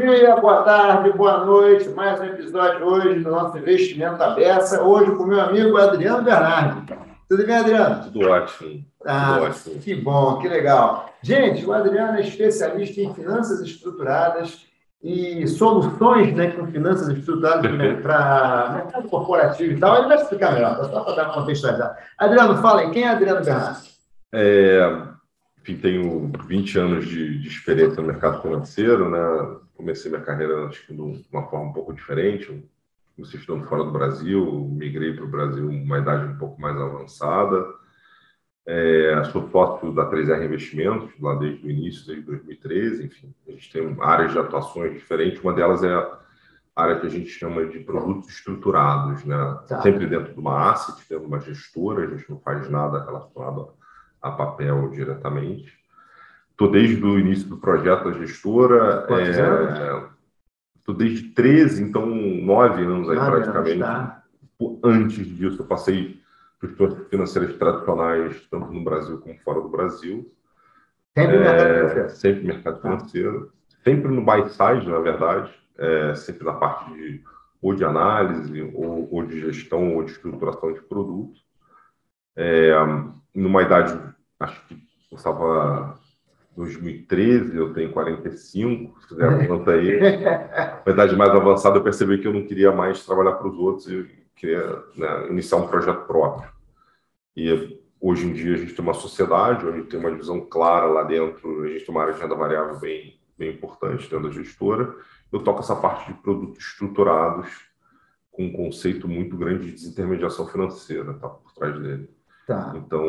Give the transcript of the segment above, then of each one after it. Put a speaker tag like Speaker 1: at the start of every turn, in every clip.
Speaker 1: dia, boa tarde, boa noite. Mais um episódio hoje do nosso Investimento Aberta. Hoje com meu amigo Adriano Bernardi. Tudo bem, Adriano?
Speaker 2: Tudo ótimo.
Speaker 1: Ah, Tudo ótimo. Que bom, que legal. Gente, o Adriano é especialista em finanças estruturadas e soluções né, com finanças estruturadas para mercado corporativo e tal. Ele vai explicar melhor, só para dar uma contextualizada. Adriano, fala aí, quem é Adriano Bernardi?
Speaker 2: É, enfim, tenho 20 anos de, de, experiência no mercado financeiro, né? Comecei minha carreira, acho que de uma forma um pouco diferente. Comecei estudando fora do Brasil, migrei para o Brasil uma idade um pouco mais avançada. É, sou sócio da 3R Investimentos, lá desde o início, desde 2013. Enfim, a gente tem áreas de atuações diferentes. Uma delas é a área que a gente chama de produtos estruturados, né? Tá. Sempre dentro de uma asset, dentro de uma gestora, a gente não faz nada relacionado a papel diretamente. Estou desde o início do projeto da gestora. Estou é, desde 13, então nove anos aí ah, praticamente. Tá. Antes disso, eu passei por instituições financeiras tradicionais, tanto no Brasil como fora do Brasil.
Speaker 1: Sempre é, mercado financeiro.
Speaker 2: Sempre mercado tá. financeiro. Sempre no buy side, na verdade. É, sempre na parte de ou de análise, ou, ou de gestão, ou de estruturação de produtos. É, numa idade, acho que eu estava 2013, eu tenho 45, se fizer a conta aí, uma idade mais avançada, eu percebi que eu não queria mais trabalhar para os outros e queria né, iniciar um projeto próprio. E hoje em dia a gente tem uma sociedade onde tem uma divisão clara lá dentro, a gente tem uma área de renda variável bem, bem importante dentro da gestora. Eu toco essa parte de produtos estruturados com um conceito muito grande de desintermediação financeira tá, por trás dele. Tá. Então,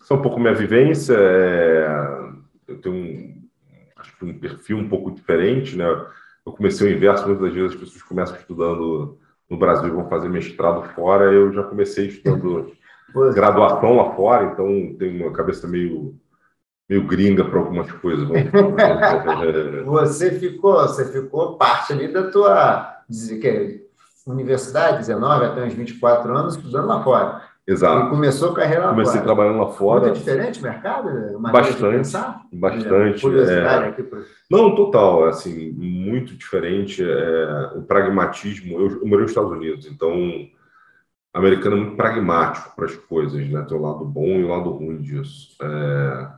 Speaker 2: isso é um pouco minha vivência. É... Eu tenho um, acho que um perfil um pouco diferente, né? Eu comecei o inverso, muitas vezes as pessoas começam estudando no Brasil e vão fazer mestrado fora. Eu já comecei estudando graduação lá fora, então tenho uma cabeça meio meio gringa para algumas coisas.
Speaker 1: você ficou, você ficou parte ali da tua que, universidade, 19 até uns 24 anos, estudando lá fora.
Speaker 2: Exato.
Speaker 1: E começou a carreira lá
Speaker 2: Comecei
Speaker 1: fora.
Speaker 2: trabalhando lá fora.
Speaker 1: Muito diferente o mercado?
Speaker 2: Bastante. Bastante. É... Não, total. Assim, muito diferente. É... O pragmatismo. Eu, eu morei nos Estados Unidos, então americano é muito pragmático para as coisas, né? Tem o lado bom e o lado ruim disso. É...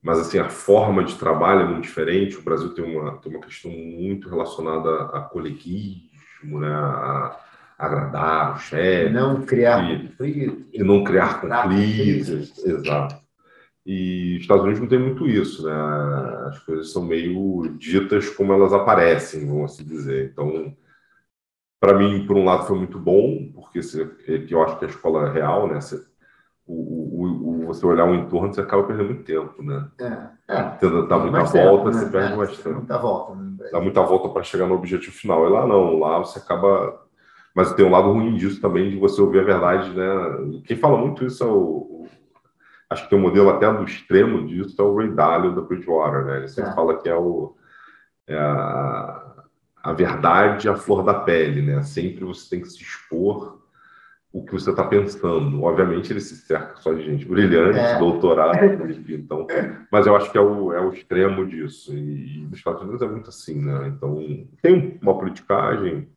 Speaker 2: Mas assim, a forma de trabalho é muito diferente. O Brasil tem uma, tem uma questão muito relacionada a coleguismo, né? A agradar o chefe.
Speaker 1: Não criar conflitos.
Speaker 2: E não criar conflitos, exato. E os Estados Unidos não tem muito isso, né? As coisas são meio ditas como elas aparecem, vamos assim dizer. Então, para mim, por um lado, foi muito bom, porque é que eu acho que a escola é real, né? Você, o, o, o, você olhar o entorno, você acaba perdendo muito tempo, né? É, é. Tenta dar muita volta, tempo, né? você perde é, bastante.
Speaker 1: Muita volta. Né?
Speaker 2: Dá muita volta para chegar no objetivo final. E lá não, lá você acaba mas tem um lado ruim disso também, de você ouvir a verdade, né? Quem fala muito isso é o, acho que tem um modelo até do extremo disso, é o Ray Dalio da Bridgewater, né? Ele sempre é. fala que é, o, é a, a verdade a flor da pele, né? Sempre você tem que se expor o que você está pensando. Obviamente ele se cerca só de gente brilhante, é. doutorado, então, mas eu acho que é o, é o extremo disso. E, e nos Estados Unidos é muito assim, né? Então tem uma politicagem,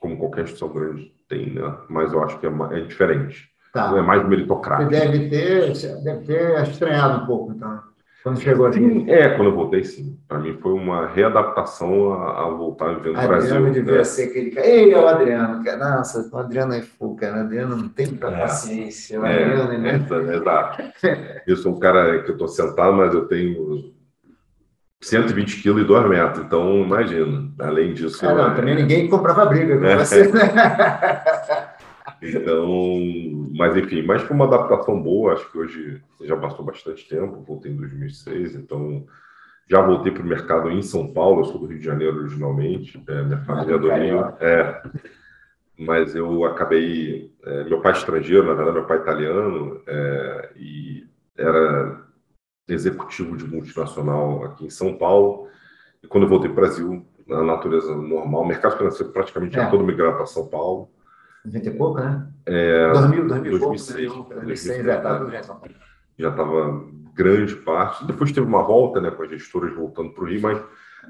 Speaker 2: como qualquer instituição grande tem, né? Mas eu acho que é, é diferente. Tá. É mais meritocrático.
Speaker 1: Você deve ter, deve ter estranhado um pouco, então, quando chegou aqui.
Speaker 2: Sim, é, quando eu voltei, sim. Para mim foi uma readaptação a, a voltar a viver no Adriano Brasil.
Speaker 1: Adriano devia né? ser aquele cara. Ei, é o Adriano. Nossa, o Adriano é fogo, cara. O Adriano não tem muita é, paciência. O é, Adriano,
Speaker 2: né? é, exato. eu sou um cara que eu estou sentado, mas eu tenho 120 quilos e 2 metros, então imagina. Além disso.
Speaker 1: Ah, não,
Speaker 2: é...
Speaker 1: também ninguém comprava briga com é. você.
Speaker 2: então, mas enfim, mas foi uma adaptação boa. Acho que hoje já passou bastante tempo, voltei em 2006, então já voltei para o mercado em São Paulo. Eu sou do Rio de Janeiro originalmente, é, minha família é do Rio. É, mas eu acabei. É, meu pai é estrangeiro, na verdade, meu pai é italiano, é, e era executivo de multinacional aqui em São Paulo. E quando eu voltei para o Brasil, na natureza normal, o mercado financeiro praticamente é. era todo migrado para São Paulo.
Speaker 1: 90 e pouco, né?
Speaker 2: É,
Speaker 1: 2000, 2000 2006. 2006, já estava
Speaker 2: Já estava grande parte. Depois teve uma volta, né, com as gestoras voltando para o Rio, mas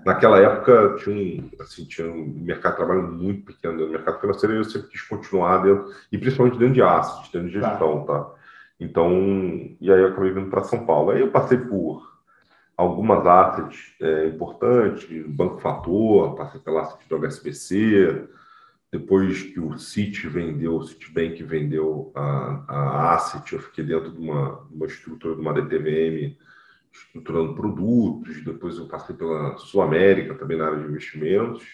Speaker 2: naquela época tinha um, assim, tinha um mercado de trabalho muito pequeno no mercado financeiro e eu sempre quis continuar dentro, e principalmente dentro de assets, dentro de tá. gestão, tá? tá? Então, e aí eu acabei vindo para São Paulo. Aí eu passei por algumas assets é, importantes, Banco Fator, passei pela asset do HSBC, depois que o Citi vendeu, o Citibank vendeu a, a asset, eu fiquei dentro de uma, uma estrutura de uma DTVM estruturando produtos, depois eu passei pela Sul América, também na área de investimentos,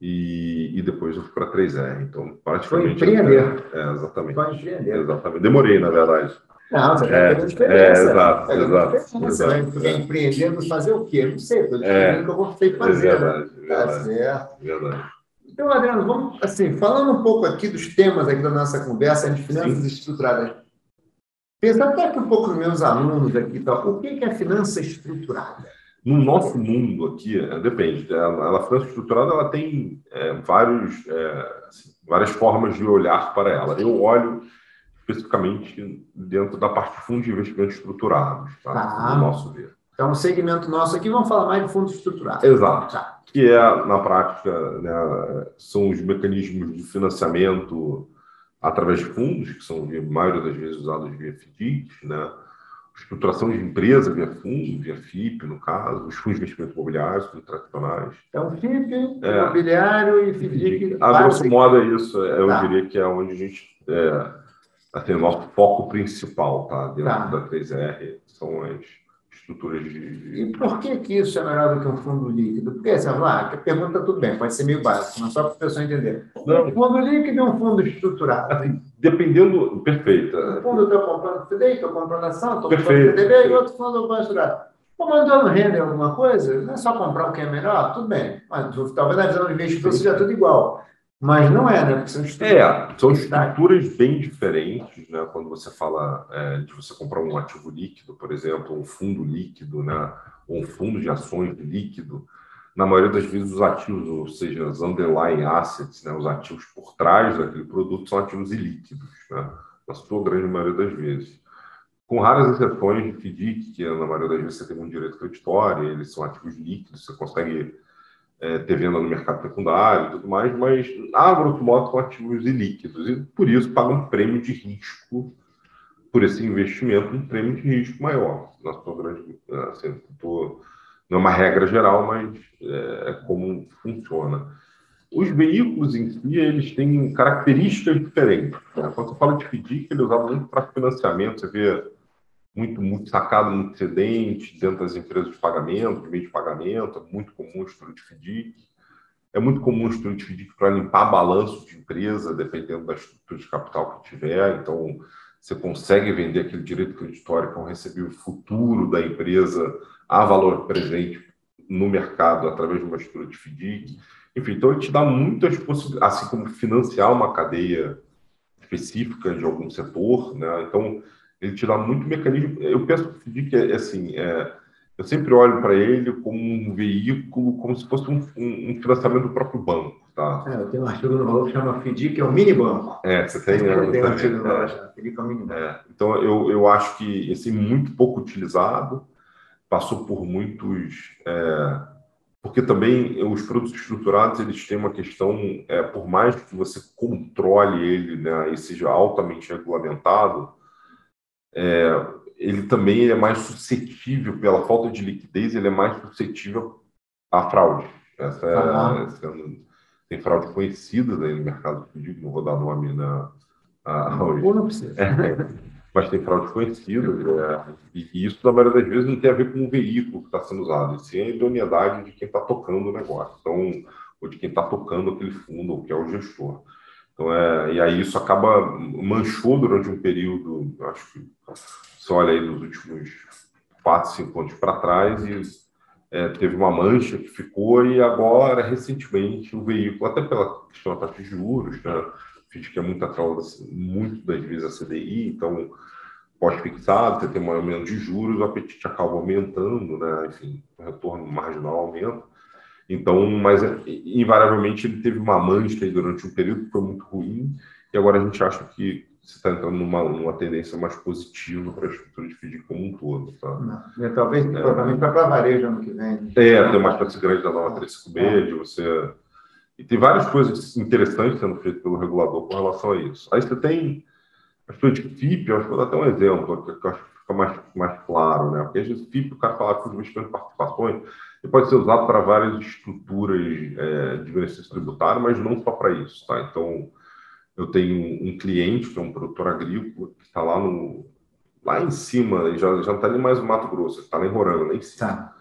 Speaker 2: e, e depois eu fui para a 3R. Então, praticamente.
Speaker 1: Foi empreender.
Speaker 2: É, exatamente.
Speaker 1: Foi empreender.
Speaker 2: Exatamente. Demorei, na verdade.
Speaker 1: Não, você é,
Speaker 2: tá diferença. É, exato, é, exato.
Speaker 1: Você vai é. empreendendo fazer o quê? Não sei, estou dizendo é, que eu vou ter que fazer. É verdade,
Speaker 2: né? verdade, tá certo. verdade.
Speaker 1: Então, Adriano, vamos, assim, falando um pouco aqui dos temas aqui da nossa conversa de finanças Sim. estruturadas. Pensar até que um pouco nos meus alunos aqui, tá, o que é finança estruturada?
Speaker 2: No nosso mundo aqui, é, depende. Ela, a finança estruturada ela tem é, vários, é, assim, várias formas de olhar para ela. Eu olho especificamente dentro da parte de fundos de investimento estruturados, tá?
Speaker 1: tá. no nosso ver. Então, o segmento nosso aqui, vamos falar mais de fundos estruturados.
Speaker 2: Exato. Tá. Que é, na prática, né, são os mecanismos de financiamento através de fundos, que são, a maioria das vezes, usados via FDICs, né? Estruturação de empresa via fundo, via FIP, no caso, os fundos de investimento imobiliário, fundos tradicionais.
Speaker 1: Então, FIP, é. imobiliário e FDIC.
Speaker 2: A grosso modo é isso, é, eu tá. diria que é onde a gente é, tem o nosso foco principal, tá? Dentro tá. da 3R, são as estruturas de,
Speaker 1: E por que, que isso é melhor do que um fundo líquido? Porque você fala, ah, a pergunta tudo bem, pode ser meio básico, mas só para a pessoa entender. Não. Um fundo líquido é um fundo estruturado.
Speaker 2: Assim, dependendo, perfeito.
Speaker 1: Um fundo eu estou comprando FDI, estou comprando ação, estou comprando FDB, e outro fundo eu vou estudar. Como mandando render alguma coisa, não é só comprar o que é melhor, tudo bem. Mas talvez na visão do investidor seja tudo igual. Mas não é, né? Porque
Speaker 2: são estruturas, é, são estruturas bem diferentes, né? Quando você fala é, de você comprar um ativo líquido, por exemplo, um fundo líquido, né? Ou um fundo de ações líquido, na maioria das vezes os ativos, ou seja, os underlying assets, né? Os ativos por trás daquele produto são ativos ilíquidos, né? Na sua grande maioria das vezes. Com raras exceções de FDIC, que na maioria das vezes você tem um direito creditório, eles são ativos líquidos, você consegue é, ter venda no mercado secundário e tudo mais, mas a grosso modo são ativos ilíquidos e por isso pagam um prêmio de risco por esse investimento, um prêmio de risco maior. Na sua grande, assim, tô, não é uma regra geral, mas é, é como funciona. Os veículos em si, eles têm características diferentes. Né? Quando você fala de FDIC, ele é usado muito para financiamento, você vê muito, muito sacado no excedente dentro das empresas de pagamento, de meio de pagamento, é muito comum estudo de FDIC. É muito comum o estudo de FDIC para limpar balanço de empresa, dependendo da estrutura de capital que tiver. Então, você consegue vender aquele direito creditório que um recebível futuro da empresa a valor presente no mercado através de uma estrutura de FDIC. Enfim, então ele te dá muitas possibilidades, assim como financiar uma cadeia específica de algum setor, né? Então, ele te dá muito mecanismo. Eu penso que é assim, é, eu sempre olho para ele como um veículo, como se fosse um, um, financiamento do próprio banco. Tá?
Speaker 1: É, eu tenho um artigo no Valor que chama FDIC, que é um mini banco.
Speaker 2: É, você tem.
Speaker 1: É, tem um artigo no Valor, FDIC é um mini banco.
Speaker 2: É, então, eu, eu acho que esse muito pouco utilizado, passou por muitos. É, porque também os produtos estruturados eles têm uma questão, é, por mais que você controle ele né, e seja altamente regulamentado, é, ele também é mais suscetível, pela falta de liquidez, ele é mais suscetível à fraude. Essa é, ah. essa é tem fraude conhecida aí no mercado não vou dar nome na,
Speaker 1: a, hoje. Ou não precisa. É,
Speaker 2: mas tem fraude conhecida, é, e isso, na maioria das vezes, não tem a ver com o veículo que está sendo usado, e sim a idoneidade de quem está tocando o negócio, então, ou de quem está tocando aquele fundo, ou que é o gestor. Então, é, e aí isso acaba manchou durante um período, acho que você olha aí nos últimos quatro, cinco anos para trás e é, teve uma mancha que ficou e agora, recentemente, o veículo, até pela questão da taxa de juros, né, que é muito atrelada, muito das vezes a CDI, então pós-fixado, você tem um aumento de juros, o apetite acaba aumentando, né, enfim, o retorno marginal aumenta. Então, mas invariavelmente ele teve uma mancha aí durante um período que foi muito ruim, e agora a gente acha que você está entrando numa, numa tendência mais positiva para a estrutura de FIDIC como um todo. Tá?
Speaker 1: Não. E talvez é. provavelmente para varejo ano que vem.
Speaker 2: É, tem uma parte grande da nova 35B, é. de você. E tem várias coisas interessantes sendo feitas pelo regulador com relação a isso. Aí você tem as coisas de FIP, eu acho que vou dar até um exemplo, que eu acho que fica mais, mais claro, né? Porque às vezes FIP, o cara fala que o investimento de participações, ele pode ser usado para várias estruturas é, de benefício tributário, mas não só para isso, tá? Então, eu tenho um cliente que é um produtor agrícola que está lá no lá em cima, já, já não está nem mais no Mato Grosso, está lá em Roraima, lá em cima. Tá.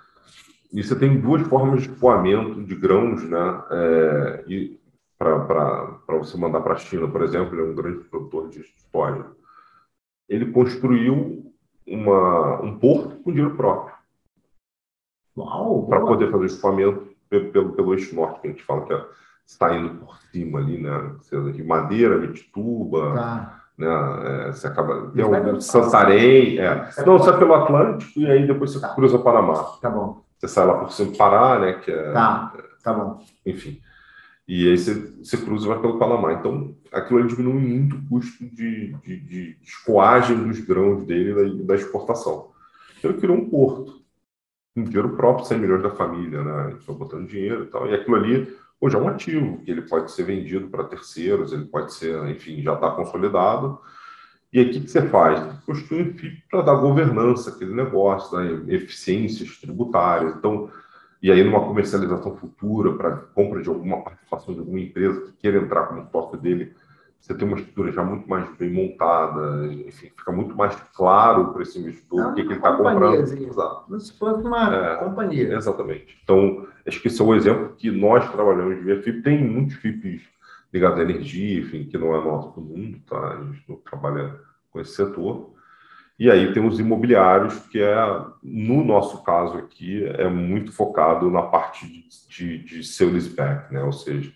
Speaker 2: E você tem duas formas de escoamento de grãos, né? É, e para você mandar para a China, por exemplo, ele é um grande produtor de soja. Ele construiu uma, um porto com dinheiro próprio. Para poder fazer escoamento pelo, pelo, pelo eixo norte, que a gente fala que é saindo por cima ali, né? Seja de madeira, Mitituba, tá. né? É, você acaba. Tem um Santarém, é. Não, sai pelo Atlântico e aí depois você tá. cruza o Panamá.
Speaker 1: Tá bom.
Speaker 2: Você sai lá por cima do Pará, né? Que é,
Speaker 1: tá, tá bom.
Speaker 2: Enfim. E aí você, você cruza e vai pelo Panamá. Então, aquilo ali diminui muito o custo de, de, de escoagem dos grãos dele da, da exportação. Então, ele criou um porto, dinheiro próprio, 100 milhões da família, né? Ele foi botando dinheiro e tal. E aquilo ali hoje é um ativo, que ele pode ser vendido para terceiros, ele pode ser, enfim, já está consolidado. E aí o que, você faz? Um FIP para dar governança aquele negócio, dar eficiências tributárias. Então, e aí numa comercialização futura para compra de alguma participação de alguma empresa que queira entrar como sócio dele, você tem uma estrutura já muito mais bem montada, enfim, fica muito mais claro para esse investidor o que, que ele está comprando.
Speaker 1: Exato. Como se fosse uma é, companhia.
Speaker 2: Exatamente. Então, acho que esse é o exemplo que nós trabalhamos via FIP. Tem muitos FIPs ligados à energia, enfim, que não é nosso do mundo, tá? A gente não trabalha com esse setor. E aí tem os imobiliários, que é, no nosso caso aqui, é muito focado na parte de, de, de back, né? Ou seja,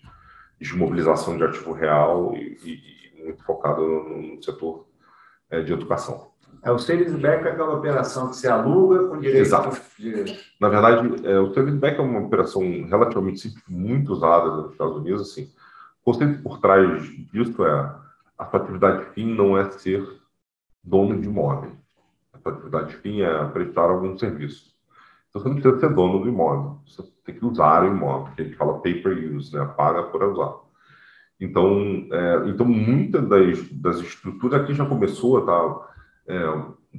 Speaker 2: de mobilização de ativo real e, e muito focado no, no setor é, de educação.
Speaker 1: É o sales back é aquela operação que se aluga com direito
Speaker 2: Exato. De... Na verdade, é, o sales back é uma operação relativamente simples, muito usada nos Estados Unidos. Assim, o conceito por trás disso é a sua atividade fim não é ser dono de imóvel. A sua atividade fim é prestar algum serviço. Então, você não precisa ser dono do imóvel, você tem que usar o imóvel, que a gente fala pay per use, né? paga por usar. Então, é, então muitas das, das estruturas aqui já começou, tá? É,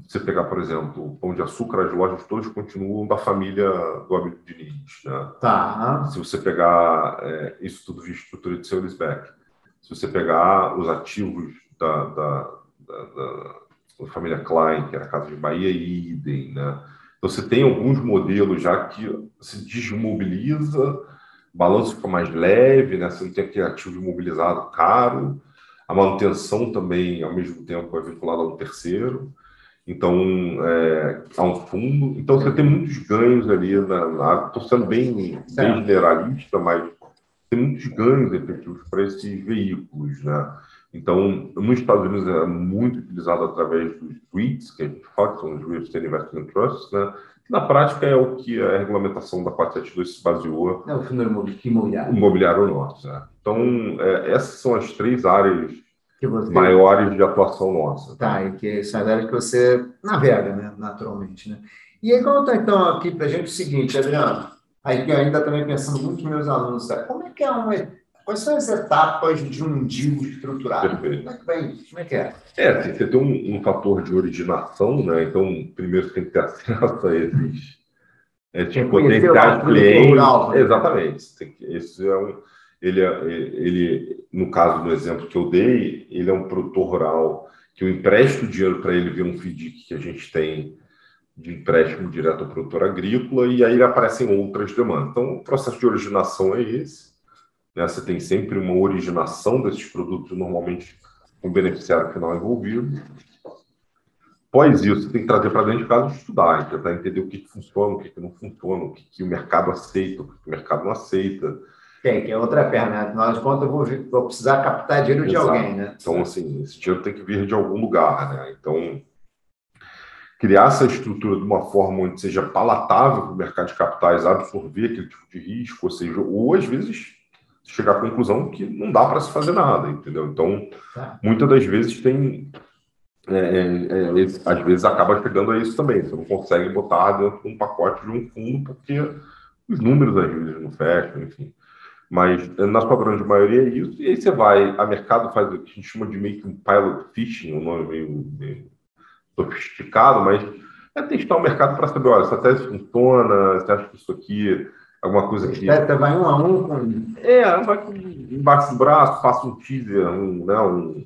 Speaker 2: você pegar, por exemplo, o Pão de Açúcar, as lojas todas continuam da família do amigo Diniz. Né?
Speaker 1: Tá.
Speaker 2: Se você pegar é, isso tudo via estrutura de sales back, se você pegar os ativos da, da, da, da, da família Klein, que era a Casa de Bahia, e idem, né? Você tem alguns modelos já que se desmobiliza, o balanço fica mais leve, né? você não tem aquele ativo imobilizado caro, a manutenção também, ao mesmo tempo, é vinculada a um terceiro. Então, é, há um fundo. Então, você tem muitos ganhos ali na Estou sendo bem, bem generalista, mas tem muitos ganhos efetivos para esses veículos. Né? Então, nos Estados Unidos é muito utilizado através dos REITs, que a gente fala, que são os Real Estate Investment Trusts, né? que na prática é o que a regulamentação da 472 se baseou.
Speaker 1: É o fundo imobiliário.
Speaker 2: Imobiliário nosso. Né? Então, é, essas são as três áreas você... maiores de atuação nossa.
Speaker 1: Tá, e que são as áreas que você navega, né? naturalmente. Né? E aí, está então aqui para a gente o seguinte, Adriano, aí que ainda também pensando muito nos meus alunos, sabe? como é que é uma Quais são as etapas de um deal estruturado? Perfeito. Como é que vem? Como é que é?
Speaker 2: É, você tem um, um, fator de originação, né? Então, primeiro você tem que ter acesso a esses, esses potenciais clientes. né? Exatamente. Esse é um, ele, é, ele, no caso do exemplo que eu dei, ele é um produtor rural que eu empresto dinheiro para ele ver um FDIC que a gente tem de empréstimo direto ao produtor agrícola e aí aparecem outras demandas. Então, o processo de originação é esse né? Você tem sempre uma originação desses produtos, normalmente o beneficiário final envolvido. Após isso, você tem que trazer para dentro de casa e estudar, tentar entender o que, que funciona, o que, que não funciona, o que, que o mercado aceita, o que, que o mercado não aceita.
Speaker 1: Tem, que é outra perna. Afinal de contas, eu vou, vou precisar captar dinheiro Exato. de alguém, né?
Speaker 2: Então, assim, esse dinheiro tem que vir de algum lugar, né? Então, criar essa estrutura de uma forma onde seja palatável para o mercado de capitais absorver aquele tipo de risco, ou seja, ou às vezes chegar à conclusão que não dá para se fazer nada, entendeu? Então, tá. muitas das vezes tem. É, é, é, às vezes acaba chegando a isso também. Você não consegue botar dentro de um pacote de um fundo porque os números às vezes não fecham, enfim. Mas na sua grande maioria é isso. E aí você vai, a mercado faz o que a gente chama de meio que um pilot fishing, um nome meio, meio sofisticado, mas é testar o mercado para saber, olha, essa tese funciona, você acha que isso aqui alguma coisa que.
Speaker 1: Teta vai um a um com.
Speaker 2: É, vai embaixo do braço, passa um teaser, um, né, um,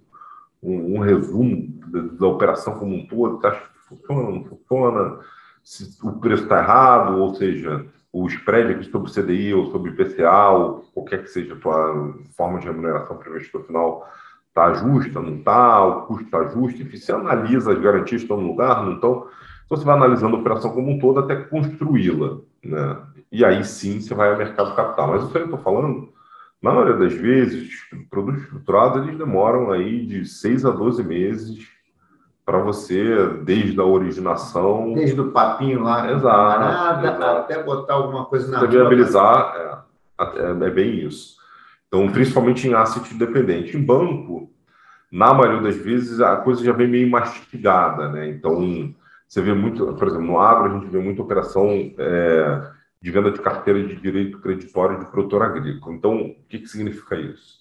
Speaker 2: um, um resumo da, da, operação como um todo, que funciona, não funciona, se o preço está errado, ou seja, o spread aqui sobre o CDI ou sobre o IPCA, ou qualquer que seja a tua forma de remuneração para o investidor final, está justa, não está, o custo está justo, enfim, você analisa as garantias estão no lugar, não estão. Então, você vai analisando a operação como um todo até construí-la. Né? E aí sim você vai ao mercado capital. Mas o que eu estou falando, na maioria das vezes, produtos estruturados eles demoram aí de 6 a 12 meses para você, desde a originação.
Speaker 1: Desde o papinho lá,
Speaker 2: exato, nada, exato.
Speaker 1: até botar alguma coisa na
Speaker 2: viabilizar, é, é, é bem isso. Então, principalmente em asset independente. Em banco, na maioria das vezes, a coisa já vem meio mastigada, né? Então, você vê muito, por exemplo, no agro, a gente vê muita operação é, de venda de carteira de direito creditório de produtor agrícola. Então, o que, que significa isso?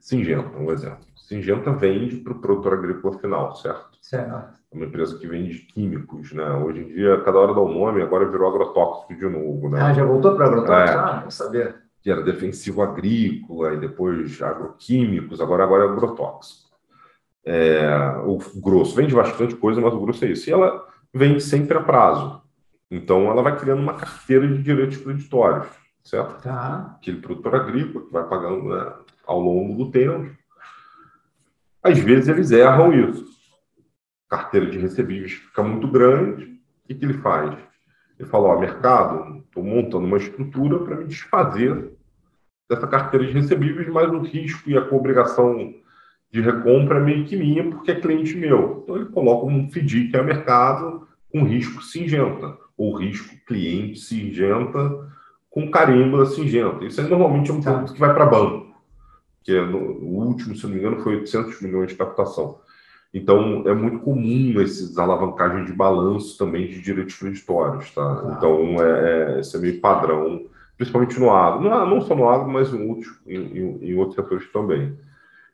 Speaker 2: Singenta, um exemplo. Singenta vende para o produtor agrícola final, certo?
Speaker 1: Certo.
Speaker 2: É uma empresa que vende químicos, né? Hoje em dia, cada hora dá um nome, agora virou agrotóxico de novo, né?
Speaker 1: Ah, já voltou para agrotóxico? É, ah, não saber.
Speaker 2: Que era defensivo agrícola e depois agroquímicos, agora, agora é agrotóxico. É, o grosso vende bastante coisa, mas o grosso é isso. E ela vende sempre a prazo. Então, ela vai criando uma carteira de direitos creditórios, certo?
Speaker 1: Tá.
Speaker 2: Aquele produtor agrícola que vai pagando né, ao longo do tempo. Às vezes, eles erram isso. A carteira de recebíveis fica muito grande. O que, que ele faz? Ele fala, ó, mercado, estou montando uma estrutura para me desfazer dessa carteira de recebíveis, mas o risco e a obrigação de recompra é meio que minha, porque é cliente meu. Então, ele coloca um FDIC a mercado com risco singenta ou risco cliente singenta com carimbo da singenta. Isso aí normalmente é um produto que vai para banco, que é no, o último, se não me engano, foi 800 milhões de captação. Então, é muito comum esses alavancagens de balanço também de direitos creditórios, tá? Ah. Então, é, é, esse é meio padrão, principalmente no agro. Não, não só no agro, mas em outros, em, em, em outros setores também.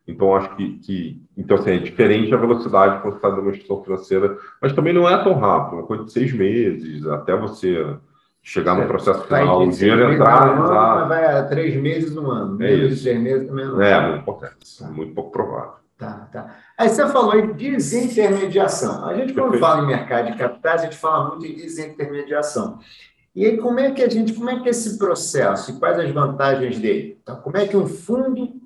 Speaker 2: Então, acho que, que, então, assim, é diferente a velocidade quando você está numa instituição financeira, mas também não é tão rápido, uma coisa de seis meses, até você chegar no é, processo final, o dinheiro entrar.
Speaker 1: Ano, mas vai a três meses no ano, é menos de seis meses também não.
Speaker 2: É, muito pouco, tá. muito pouco provável.
Speaker 1: Tá, tá. Aí você falou em desintermediação. A gente, quando Perfeito. fala em mercado de capitais, a gente fala muito em desintermediação. E aí, como é que a gente, como é que é esse processo e quais as vantagens dele? Então, como é que um fundo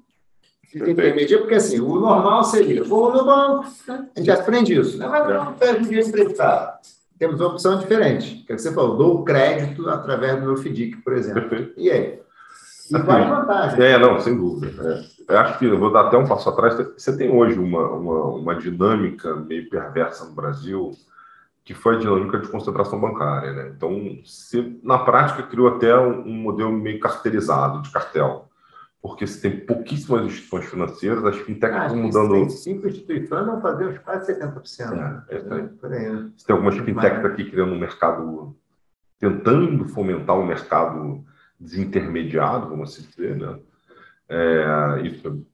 Speaker 1: intermedia, porque assim, o normal seria, vou no banco, né? a gente aprende isso, né? mas não perde um dia emprestado. Temos uma opção diferente, que é você falou, dou crédito através do meu FDIC, por exemplo. Perfeito. E aí? E assim, é a vantagem?
Speaker 2: É, não, sem dúvida. É. Eu acho que eu vou dar até um passo atrás. Você tem hoje uma, uma, uma dinâmica meio perversa no Brasil, que foi a dinâmica de concentração bancária. Né? Então, você, na prática, criou até um, um modelo meio carteirizado, de cartel porque você tem pouquíssimas instituições financeiras, as fintechs ah, estão mudando. Tem
Speaker 1: cinco instituições vão fazer uns quase 70%. É, é,
Speaker 2: é, Você tem algumas fintechs aqui criando um mercado, tentando fomentar um mercado desintermediado, vamos assim dizer, né? É, isso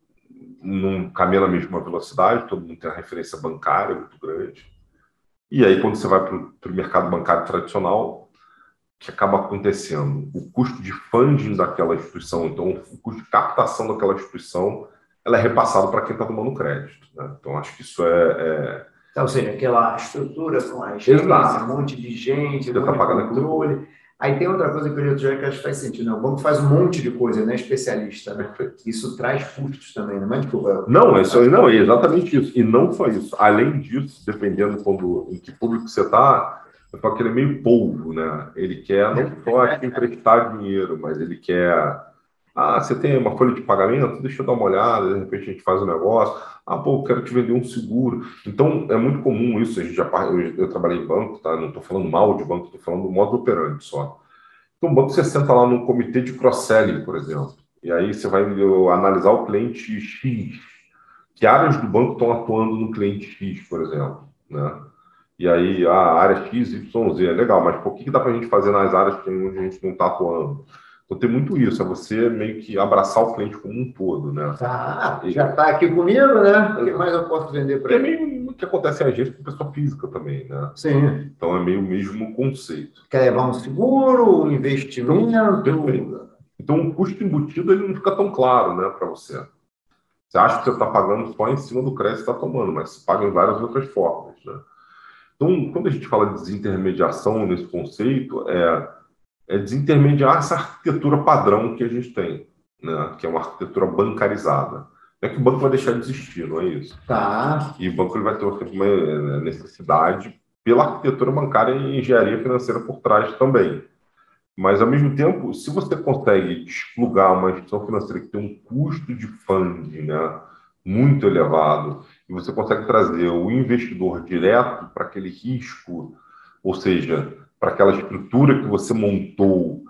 Speaker 2: não caminha na mesma velocidade, todo mundo tem a referência bancária muito grande. E aí, quando você vai para o mercado bancário tradicional, que acaba acontecendo? O custo de funding daquela instituição, então o custo de captação daquela instituição, ela é repassado para quem está tomando crédito. Né? Então, acho que isso é, é...
Speaker 1: Então, ou seja, aquela estrutura com a agência, um monte de gente,
Speaker 2: um monte tá pagando
Speaker 1: de controle. Aí tem outra coisa que eu já que acho que faz sentido. Né? O banco faz um monte de coisa, né? Especialista. Né? Isso traz custos também, né? Mas, tipo,
Speaker 2: não, isso, não, é exatamente isso. E não só isso. Além disso, dependendo quando, em que público você está, eu falo que ele é meio polvo, né? Ele quer não só emprestar dinheiro, mas ele quer. Ah, você tem uma folha de pagamento? Deixa eu dar uma olhada, de repente a gente faz um negócio. Ah, pô, eu quero te vender um seguro. Então, é muito comum isso. A gente já, eu, eu trabalhei em banco, tá? Não estou falando mal de banco, estou falando do modo operante só. Então, o banco você senta lá num comitê de cross-selling, por exemplo. E aí você vai analisar o cliente X. Que áreas do banco estão atuando no cliente X, por exemplo, né? E aí, a área X, Y, Z, é legal, mas por que, que dá para a gente fazer nas áreas que a gente não está atuando? Então tem muito isso, é você meio que abraçar o cliente como um todo, né?
Speaker 1: Tá, já está aqui comigo, né? O que mais eu posso vender para
Speaker 2: ele? É meio o que acontece em agência com pessoa física também, né?
Speaker 1: Sim.
Speaker 2: Então é meio o mesmo conceito.
Speaker 1: Quer levar um seguro, um investimento? Então,
Speaker 2: perfeito. Então o custo embutido ele não fica tão claro, né, para você. Você acha que você está pagando só em cima do crédito que está tomando, mas você paga em várias outras formas, né? Então, quando a gente fala de desintermediação nesse conceito, é é desintermediar essa arquitetura padrão que a gente tem, né? que é uma arquitetura bancarizada. Não é que o banco vai deixar de existir, não é isso.
Speaker 1: Tá.
Speaker 2: E o banco ele vai ter uma é, necessidade pela arquitetura bancária e engenharia financeira por trás também. Mas, ao mesmo tempo, se você consegue desplugar uma instituição financeira que tem um custo de funding né, muito elevado, e você consegue trazer o investidor direto para aquele risco, ou seja, para aquela estrutura que você montou,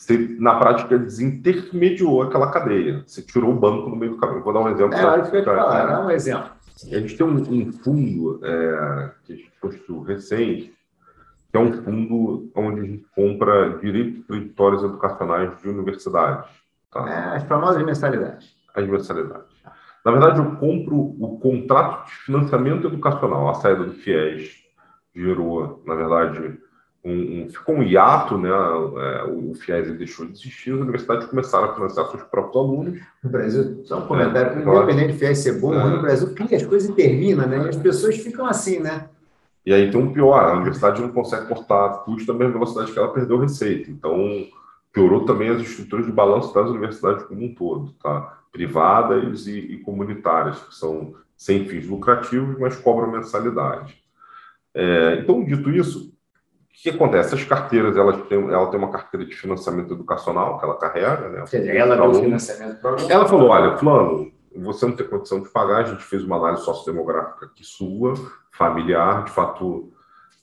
Speaker 2: você, na prática, desintermediou aquela cadeia. Você tirou o banco no meio do caminho. Vou dar um exemplo.
Speaker 1: É, eu ia falar, dá um exemplo.
Speaker 2: A gente tem um, um fundo é, que a gente construiu recente, que é um fundo onde a gente compra direitos creditórios educacionais de universidades.
Speaker 1: Tá? É, as famosas mensalidades.
Speaker 2: As mensalidades. Na verdade, eu compro o contrato de financiamento educacional. A saída do FIES gerou, na verdade, um, um, ficou um hiato, né? É, o FIES deixou de existir, as universidades começaram a financiar seus próprios alunos.
Speaker 1: No Brasil, só um comentário, é, independente do FIES ser bom, é. no Brasil cria as coisas e termina, né? E as pessoas ficam assim, né?
Speaker 2: E aí tem um pior, a universidade não consegue cortar custo da mesma velocidade que ela perdeu receita. Então, piorou também as estruturas de balanço das universidades como um todo, tá? Privadas e, e comunitárias, que são sem fins lucrativos, mas cobram mensalidade. É, então, dito isso, o que acontece? As carteiras, elas têm, ela tem uma carteira de financiamento educacional que ela carrega, né?
Speaker 1: ela deu financiamento
Speaker 2: para Ela falou, olha, fulano, você não tem condição de pagar, a gente fez uma análise sociodemográfica aqui sua, familiar, de fato,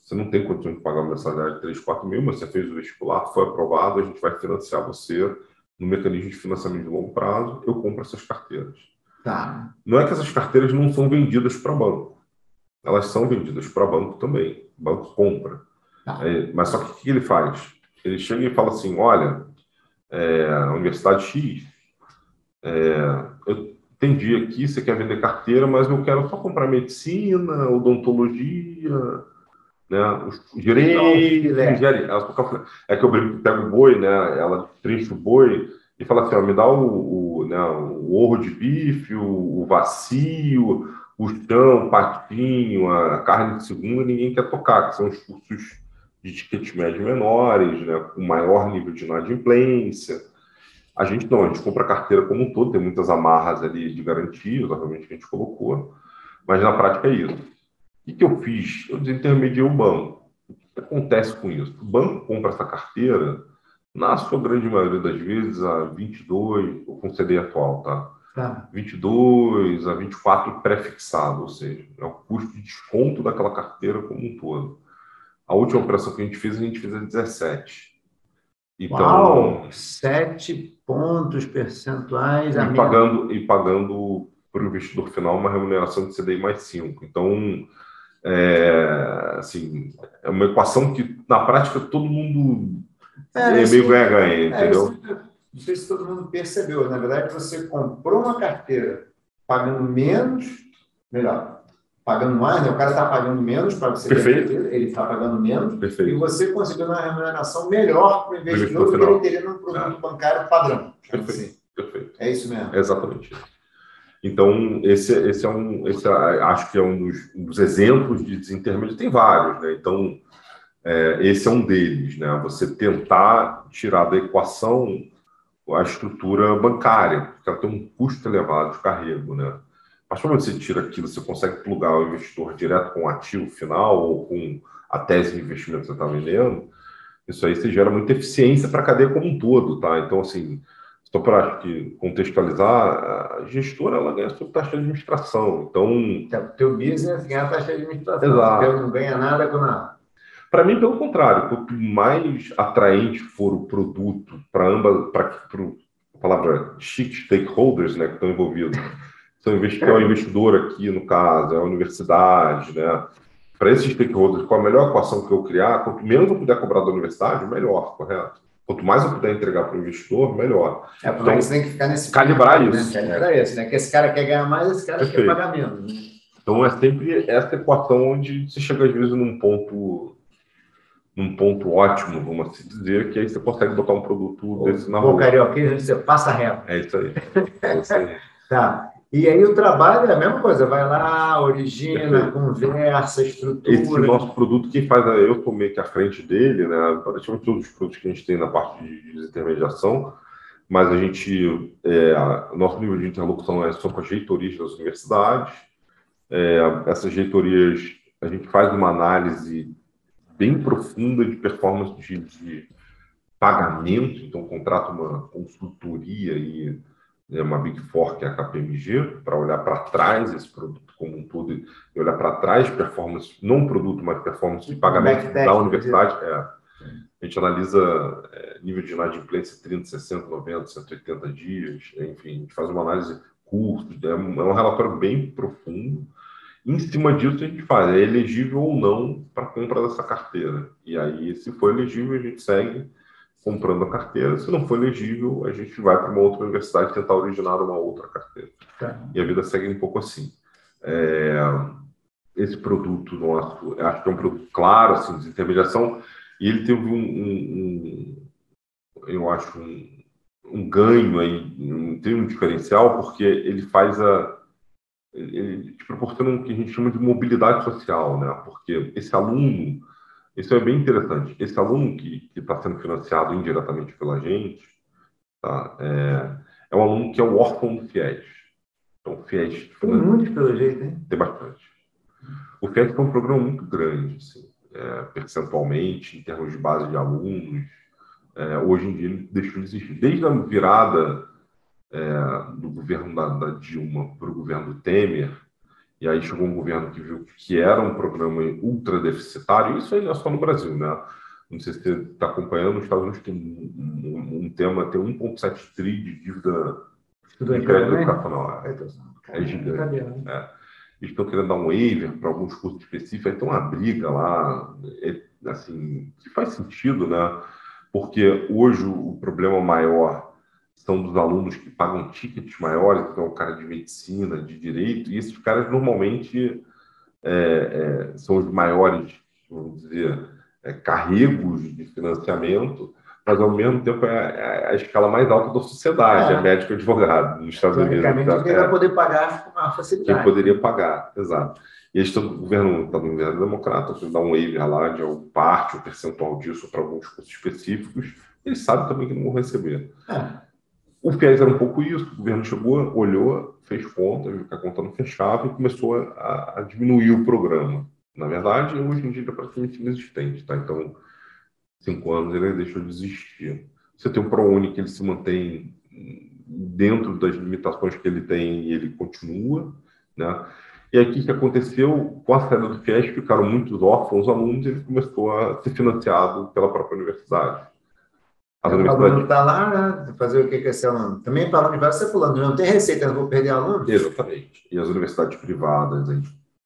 Speaker 2: você não tem condição de pagar uma mensalidade de 3, 4 mil, mas você fez o vestibular, foi aprovado, a gente vai financiar você no mecanismo de financiamento de longo prazo, eu compro essas carteiras.
Speaker 1: Tá.
Speaker 2: Não é que essas carteiras não são vendidas para banco. Elas são vendidas para banco também. O banco compra. Tá. É, mas só que o que ele faz? Ele chega e fala assim: olha, é, a Universidade X, é, eu entendi aqui, você quer vender carteira, mas eu quero só comprar medicina, odontologia, né, os direitos. É que eu pego o boi, né, ela trincha o boi e fala assim: ó, me dá o, o, né, o orro de bife, o, o vazio, o chão, o patinho, a carne de segunda, ninguém quer tocar, que são os cursos de tickets médios menores, né, com maior nível de inadimplência. A gente não, a gente compra a carteira como um todo, tem muitas amarras ali de garantia, obviamente, que a gente colocou, mas na prática é isso. O que eu fiz? Eu desintermediei o banco. O que acontece com isso? O banco compra essa carteira, na sua grande maioria das vezes, a 22, com CD atual, tá? Tá. 22 a 24 pré-fixado, ou seja, é o custo de desconto daquela carteira como um todo. A última operação que a gente fez, a gente fez a 17.
Speaker 1: Então, Uau, 7 pontos percentuais
Speaker 2: e pagando E pagando para o investidor final uma remuneração de CDI mais 5. Então, é, assim, é uma equação que, na prática, todo mundo é, é meio ganha-ganha, é, entendeu?
Speaker 1: não sei se todo mundo percebeu. Na verdade, você comprou uma carteira pagando menos, melhor, pagando mais, né? o cara está pagando menos para você
Speaker 2: Perfeito.
Speaker 1: ele está pagando menos,
Speaker 2: Perfeito.
Speaker 1: e você conseguiu uma remuneração melhor para o investidor do que ele teria num produto é. bancário padrão.
Speaker 2: Perfeito. Assim. Perfeito.
Speaker 1: É isso mesmo.
Speaker 2: É exatamente isso. Então, esse, esse é um, esse é, acho que é um dos, um dos exemplos de desintermédio, tem vários, né? Então, é, esse é um deles, né? Você tentar tirar da equação a estrutura bancária, porque ela tem um custo elevado de carrego, né? Mas quando você tira aquilo, você consegue plugar o investidor direto com o ativo final ou com a tese de investimento que você está vendendo, isso aí você gera muita eficiência para a cadeia como um todo, tá? Então, assim, só para contextualizar, a gestora ela ganha sua taxa de administração. Então.
Speaker 1: O teu business ganha a taxa de administração. Exato. Você não ganha nada com nada.
Speaker 2: Para mim, pelo contrário, quanto mais atraente for o produto para ambas, para a palavra chique, stakeholders, né, que estão envolvidos. São investidor, é o investidor aqui, no caso, é a universidade, né? Para esses stakeholders, qual a melhor equação que eu criar? Quanto menos eu puder cobrar da universidade, melhor, correto? Quanto mais eu puder entregar para o investidor, melhor.
Speaker 1: É, porque então, você tem que ficar nesse.
Speaker 2: Calibrar isso.
Speaker 1: Né? Calibrar isso, né? Que esse cara quer ganhar mais, esse cara Perfeito. quer pagar menos. Né?
Speaker 2: Então é sempre essa equação onde você chega às vezes num ponto num ponto ótimo, vamos assim dizer, que aí você consegue botar um produto desse na
Speaker 1: rua. O carioquês, você passa reto.
Speaker 2: É isso aí. É isso aí.
Speaker 1: tá. E aí o trabalho é a mesma coisa, vai lá, origina, conversa, estrutura.
Speaker 2: Esse nosso produto, quem faz, eu estou meio que à frente dele, né? Praticamente todos os produtos que a gente tem na parte de intermediação, mas a gente, é, nosso nível de interlocução é só com as reitorias das universidades. É, essas reitorias, a gente faz uma análise bem profunda de performance de, de pagamento, então contrata uma consultoria e né, uma Big Four, que é a KPMG, para olhar para trás esse produto como um todo e olhar para trás performance, não produto, mas performance de pagamento da universidade. É, a gente analisa é, nível de inadimplência 30, 60, 90, 180 dias, enfim, a gente faz uma análise curta, é um, é um relatório bem profundo. Em cima disso, a gente faz, é elegível ou não para compra dessa carteira. E aí, se for elegível, a gente segue comprando a carteira. Se não for elegível, a gente vai para uma outra universidade tentar originar uma outra carteira. Tá. E a vida segue um pouco assim. É, esse produto nosso, acho que é um produto claro, assim, de intermediação, e ele teve um, um, um eu acho, um, um ganho aí, tem um diferencial, porque ele faz a. Ele te proporciona o que a gente chama de mobilidade social, né? Porque esse aluno, isso é bem interessante. Esse aluno que está sendo financiado indiretamente pela gente, tá? é, é um aluno que é o órfão do FIES. Então, FIES...
Speaker 1: Tem muitos, pelo jeito, hein?
Speaker 2: Tem bastante. O FIES é um programa muito grande, assim, é, percentualmente, em termos de base de alunos. É, hoje em dia, ele deixou de existir. Desde a virada é, do governo da, da Dilma para o governo do Temer, e aí chegou um governo que viu que era um programa ultra deficitário, isso aí não é só no Brasil, né? Não sei se você está acompanhando, os Estados Unidos tem um, um, um tema, tem 1,7 tri de dívida de crédito educacional. É, é gigante. É. Eles estão querendo dar um waiver para alguns cursos específicos, aí tem uma briga lá, é, assim, que faz sentido, né? Porque hoje o problema maior são dos alunos que pagam tickets maiores, é o cara de medicina, de direito, e esses caras normalmente é, é, são os maiores, vamos dizer, é, carregos de financiamento, mas ao mesmo tempo é, é a escala mais alta da sociedade, é, é médico e advogado nos Estados Unidos.
Speaker 1: Então, quem vai poder pagar com uma facilidade.
Speaker 2: Quem poderia pagar, exato. E eles estão, o governo está no governo democrata, você dá um waiver lá de parte, um percentual disso para alguns cursos específicos, eles sabem também que não vão receber. É. O FIES era um pouco isso, o governo chegou, olhou, fez conta, a conta não fechava e começou a, a diminuir o programa. Na verdade, hoje em dia ele é praticamente inexistente, tá? Então, cinco anos ele deixou de existir. Você tem um ProUni que ele se mantém dentro das limitações que ele tem e ele continua, né? E o que aconteceu? Com a saída do FIES, ficaram muitos órfãos alunos e ele começou a ser financiado pela própria universidade.
Speaker 1: O aluno está lá, né? Fazer o que com esse aluno? Também para a universidade você falando, não tem receita, não vou perder aluno?
Speaker 2: Exatamente. E as universidades privadas,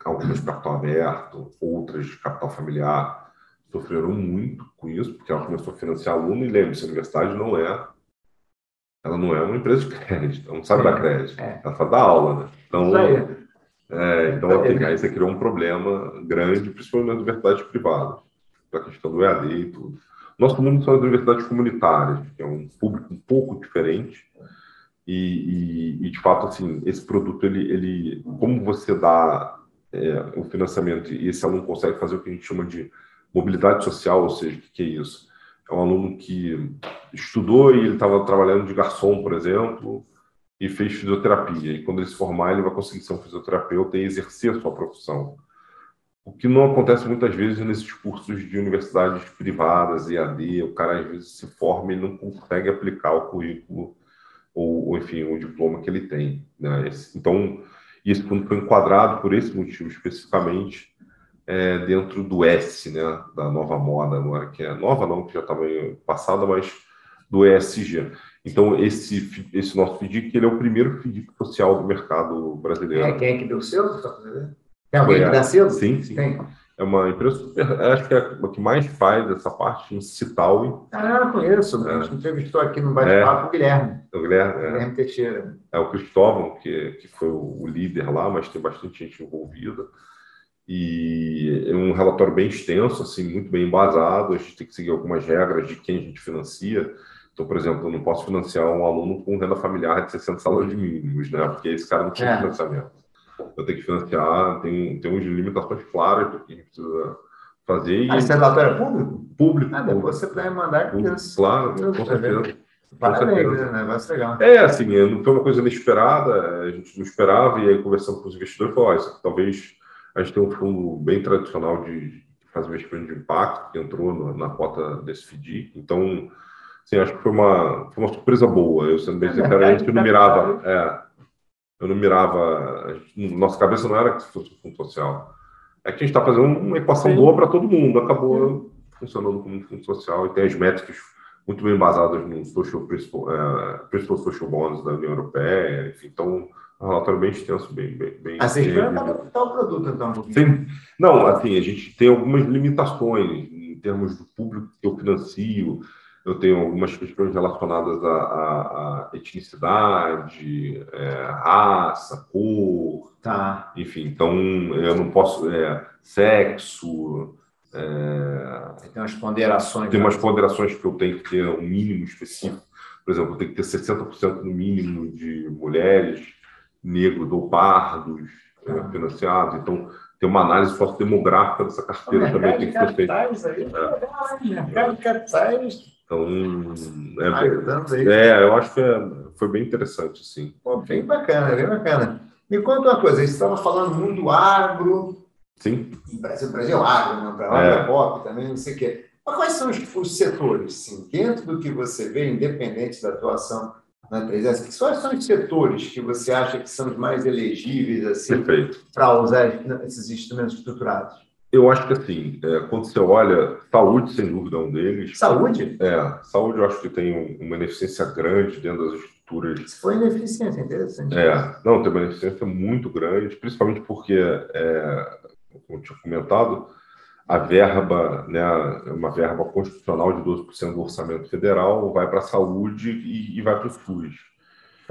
Speaker 2: algumas de capital aberto, outras de capital familiar, sofreram muito com isso, porque ela começou a financiar aluno, e lembre-se, a universidade não é ela não é uma empresa de crédito, ela não sabe é, dar crédito, é. ela sabe dar aula, né? Então, isso aí. É, então assim, aí você criou um problema grande, principalmente nas universidades privadas, a questão do EAD e tudo. Nosso mundo são as universidades comunitárias, que é um público um pouco diferente. E, e, e de fato, assim, esse produto, ele, ele como você dá é, o financiamento e esse aluno consegue fazer o que a gente chama de mobilidade social, ou seja, o que é isso? É um aluno que estudou e ele estava trabalhando de garçom, por exemplo, e fez fisioterapia. E quando ele se formar, ele vai conseguir ser um fisioterapeuta e exercer a sua profissão. O que não acontece muitas vezes nesses cursos de universidades privadas, EAD, o cara às vezes se forma e não consegue aplicar o currículo ou, ou enfim, o diploma que ele tem. Né? Então, isso quando foi enquadrado por esse motivo especificamente é, dentro do S, né, da nova moda agora, que é nova não, que já estava passada, mas do ESG. Então, esse, esse nosso FDIC ele é o primeiro FDIC social do mercado brasileiro.
Speaker 1: É, quem é que deu o selo? Tem alguém selo?
Speaker 2: Sim, sim. Tem. É uma empresa super. Acho que é a que mais faz essa parte em Citaui.
Speaker 1: Ah, conheço. É. A gente entrevistou aqui no bate-papo é. o Guilherme.
Speaker 2: O Guilherme, é.
Speaker 1: Guilherme Teixeira.
Speaker 2: É o Cristóvão, que, que foi o líder lá, mas tem bastante gente envolvida. E é um relatório bem extenso, assim, muito bem embasado. A gente tem que seguir algumas regras de quem a gente financia. Então, por exemplo, eu não posso financiar um aluno com renda familiar de 60 salários mínimos, né? Porque esse cara não tinha é. financiamento. Eu tenho que financiar, tem, tem umas limitações claras do que a gente precisa fazer.
Speaker 1: Ah, esse relatório é público?
Speaker 2: Público.
Speaker 1: Ah, depois você vai mandar
Speaker 2: público, Claro, com certeza.
Speaker 1: Parabéns, né? Negócio legal.
Speaker 2: É, assim, não foi uma coisa inesperada, a gente não esperava, e aí conversando com os investidores, falou, isso talvez a gente tenha um fundo bem tradicional de fazer investimento de impacto, que entrou na, na cota desse FDIC, então Sim, acho que foi uma, foi uma surpresa boa. Eu sendo bem sincero, a gente não mirava. É, eu não mirava. Gente, nossa cabeça não era que fosse um fundo social. É que a gente está fazendo uma equação Sim. boa para todo mundo. Acabou funcionando como um fundo social e tem as métricas muito bem basadas no social principal, é, principal social bonds da União Europeia. Enfim, então, um relatório bem extenso, bem. bem, bem
Speaker 1: ah, vocês para o produto, então?
Speaker 2: Sim. Não, assim, a gente tem algumas limitações em termos do público que eu financio eu tenho algumas questões relacionadas à, à, à etnicidade, é, raça, cor,
Speaker 1: tá.
Speaker 2: enfim, então eu não posso, é, sexo. É,
Speaker 1: tem umas ponderações.
Speaker 2: Tem umas ponderações que eu tenho que ter um mínimo específico. Por exemplo, eu tenho que ter 60% no mínimo de mulheres, negros ou pardos ah. financiados. Então, tem uma análise sociodemográfica dessa carteira também tem que ser feita. Aí,
Speaker 1: é. Mercado de capitais
Speaker 2: então, é, é, eu acho que é, foi bem interessante, sim.
Speaker 1: Pô, bem bacana, bem bacana. Me conta uma coisa, você estava falando mundo agro.
Speaker 2: Sim.
Speaker 1: Brasil, Brasil agro, né? Para é. pop também, não sei o quê. Mas quais são os, os setores, sim, dentro do que você vê, independente da atuação na presença, quais são os setores que você acha que são os mais elegíveis assim, para usar esses instrumentos estruturados?
Speaker 2: Eu acho que assim, é, quando você olha, saúde, sem dúvida, é um deles.
Speaker 1: Saúde?
Speaker 2: É, saúde eu acho que tem uma ineficiência grande dentro das estruturas.
Speaker 1: Isso foi ineficiência, interessante.
Speaker 2: É, não, tem uma ineficiência muito grande, principalmente porque, é, como eu tinha comentado, a verba, né, uma verba constitucional de 12% do orçamento federal vai para a saúde e, e vai para o SUS.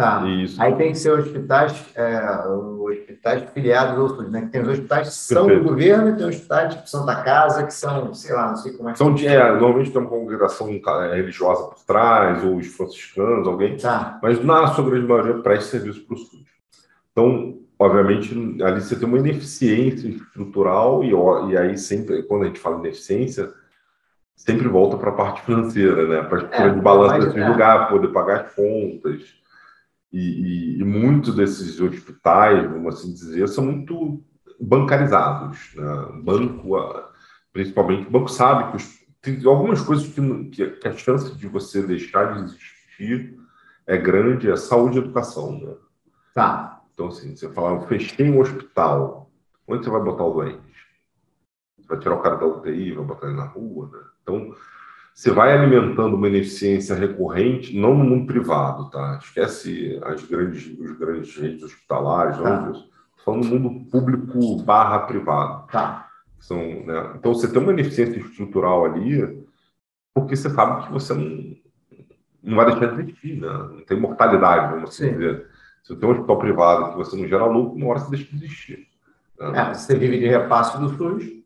Speaker 1: Tá. Isso. Aí tem que ser hospitais, é, hospitais filiados ao SUS, né? Que tem os hospitais que são Perfeito. do governo e tem hospitais tipo Santa Casa, que são, sei lá, não sei como é que
Speaker 2: são. É, normalmente tem uma congregação é, religiosa por trás, ou os franciscanos, alguém.
Speaker 1: Tá.
Speaker 2: Mas na sua grande maioria presta serviço para o SUS. Então, obviamente, ali você tem uma ineficiência estrutural, e, e aí sempre, quando a gente fala ineficiência, sempre volta para a parte financeira, né? Para é, de balanço desse é. lugar, poder pagar as contas e, e, e muitos desses hospitais, vamos assim dizer, são muito bancarizados. Né? Banco, principalmente, o banco sabe que os, tem algumas coisas que, que, a chance de você deixar de existir é grande, é saúde e educação. Né?
Speaker 1: Tá.
Speaker 2: Então, assim, você fala, eu fechei um hospital, onde você vai botar o doente? Você vai tirar o cara da UTI, vai botar ele na rua, né? Então, você vai alimentando uma ineficiência recorrente, não no mundo privado, tá? Esquece as grandes, os grandes redes hospitalares, tá. falando no mundo público barra privado.
Speaker 1: Tá.
Speaker 2: São, né? Então, você tem uma ineficiência estrutural ali, porque você sabe que você não, não vai deixar de existir, né? Não tem mortalidade, vamos assim dizer. Se você tem um hospital privado que você não gera lucro, uma hora você deixa de existir.
Speaker 1: Né? É, você vive de repasse do SUS,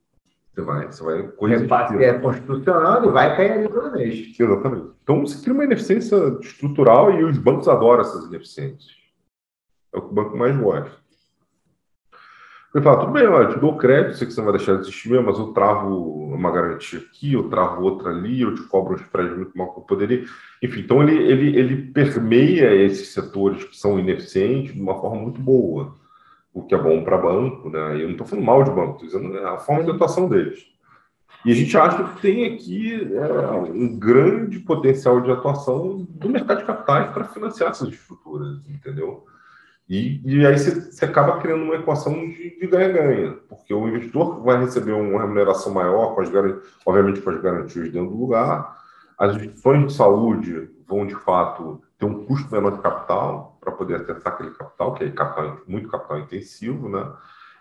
Speaker 2: você vai, você vai
Speaker 1: coexistir. É constitucional e vai cair ali toda vez.
Speaker 2: Exatamente. Então você cria uma ineficiência estrutural e os bancos adoram essas ineficiências. É o que o banco mais gosta. Ele fala, tudo bem, olha, eu te dou crédito, sei que você não vai deixar de existir mesmo, mas eu travo uma garantia aqui, eu travo outra ali, eu te cobro um spread muito mal que eu poderia. Enfim, então ele, ele, ele permeia esses setores que são ineficientes de uma forma muito boa o que é bom para banco, né? Eu não estou falando mal de banco, estou dizendo a forma de atuação deles. E a gente acha que tem aqui é, um grande potencial de atuação do mercado de capitais para financiar essas estruturas, entendeu? E, e aí você acaba criando uma equação de ganha-ganha, porque o investidor vai receber uma remuneração maior, com as, obviamente com as garantias dentro do lugar, As instituições de saúde vão, de fato, ter um custo menor de capital para poder acessar aquele capital, que é capital, muito capital intensivo, né?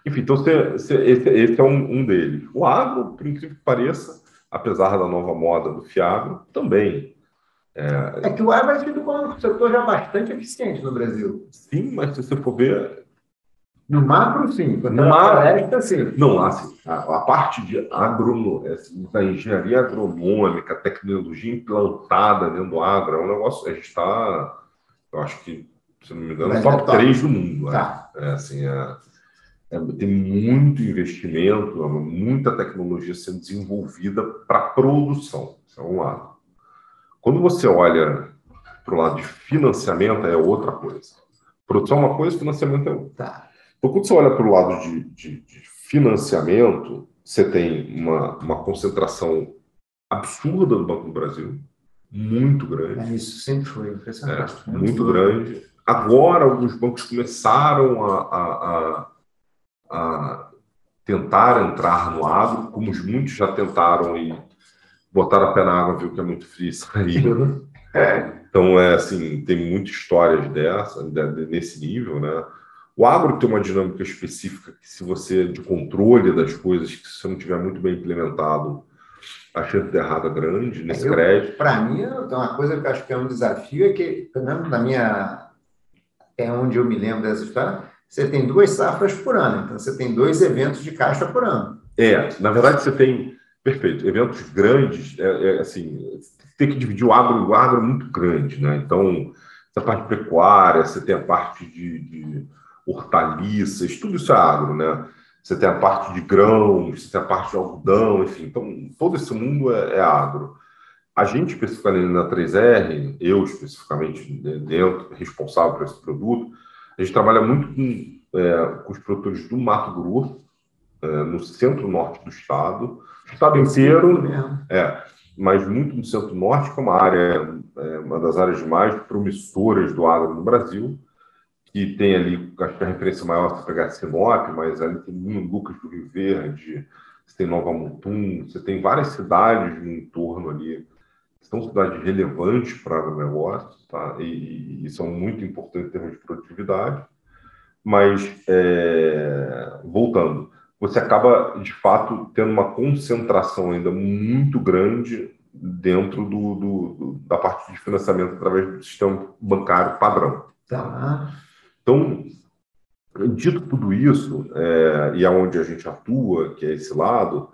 Speaker 2: Enfim, então esse, esse é um, um deles. O agro, por incrível que pareça, apesar da nova moda do fiagro, também.
Speaker 1: É, é que o agro é tido como um setor já bastante eficiente no Brasil.
Speaker 2: Sim, mas se você for ver,
Speaker 1: no macro, sim.
Speaker 2: No macro, sim. Não, assim, a, a parte de agro, assim, da engenharia agronômica, tecnologia implantada dentro do agro, é um negócio. A gente está, eu acho que, se não me engano, no top, é top 3 do mundo. Tá. É, é assim, é, é, tem muito investimento, muita tecnologia sendo desenvolvida para produção. Isso é um lado. Quando você olha para o lado de financiamento, é outra coisa. Produção é uma coisa, financiamento é outra. Tá. Então, quando você olha para o lado de, de, de, financiamento, você tem uma, uma concentração absurda do Banco do Brasil, muito grande.
Speaker 1: É, isso sempre foi impressionante.
Speaker 2: É, muito grande. Agora, alguns bancos começaram a, a, a, a, tentar entrar no agro, como muitos já tentaram e botaram a pé na água, viu que é muito frio e saíram. É, então, é assim, tem muitas histórias dessa, nesse nível, né? O agro tem uma dinâmica específica que, se você, de controle das coisas, que se você não tiver muito bem implementado, a chance de errada é grande nesse eu, crédito.
Speaker 1: Para mim, uma coisa que eu acho que é um desafio é que, pelo menos na minha. É onde eu me lembro dessa história, você tem duas safras por ano, então você tem dois eventos de caixa por ano.
Speaker 2: É, na verdade você tem, perfeito, eventos grandes, é, é assim, tem que dividir o agro, o agro é muito grande, né? Então, essa parte pecuária, você tem a parte de, de hortaliças, tudo isso é agro, né? Você tem a parte de grãos, você tem a parte de algodão, enfim. Então, todo esse mundo é, é agro. A gente, especificamente na 3R, eu especificamente dentro, responsável por esse produto, a gente trabalha muito com, é, com os produtores do Mato Grosso, é, no centro-norte do estado, o estado inteiro, é, mas muito no centro-norte, que é uma área, é, uma das áreas mais promissoras do agro no Brasil que tem ali, acho que a referência maior se pegar Sinop, mas ali tem Lucas do Rio Verde, você tem Nova Mutum, você tem várias cidades no entorno ali, são cidades relevantes para o negócio, tá? E, e, são muito importantes em termos de produtividade. Mas, é, voltando, você acaba, de fato, tendo uma concentração ainda muito grande dentro do, do, do da parte de financiamento através do sistema bancário padrão. Tá. Então, dito tudo isso, é, e aonde a gente atua, que é esse lado,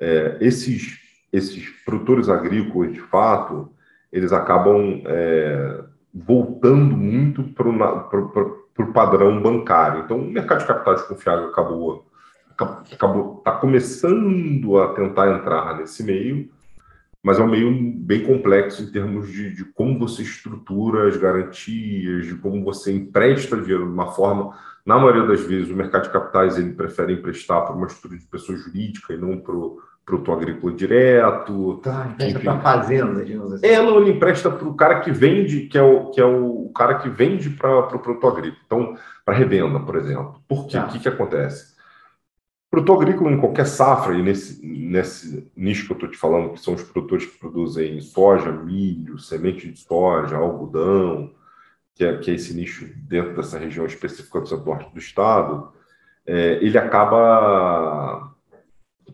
Speaker 2: é, esses, esses produtores agrícolas, de fato, eles acabam é, voltando muito para o padrão bancário. Então, o mercado de capitais confiável acabou acabou está começando a tentar entrar nesse meio, mas é um meio bem complexo em termos de, de, como você estrutura as garantias, de como você empresta dinheiro de uma forma. Na maioria das vezes, o mercado de capitais ele prefere emprestar para uma estrutura de pessoa jurídica e não para o produtor agrícola direto.
Speaker 1: Tá, empresta para a fazenda, digamos
Speaker 2: assim. É, não, ele empresta para o cara que vende, que é o, que é o, cara que vende para o produtor agrícola. Então, para revenda, por exemplo. Por quê? Tá. O que, que acontece? Produtor agrícola em qualquer safra, e nesse, nesse nicho que eu estou te falando, que são os produtores que produzem soja, milho, semente de soja, algodão, que é, que é esse nicho dentro dessa região específica do centro-norte do estado, é, ele acaba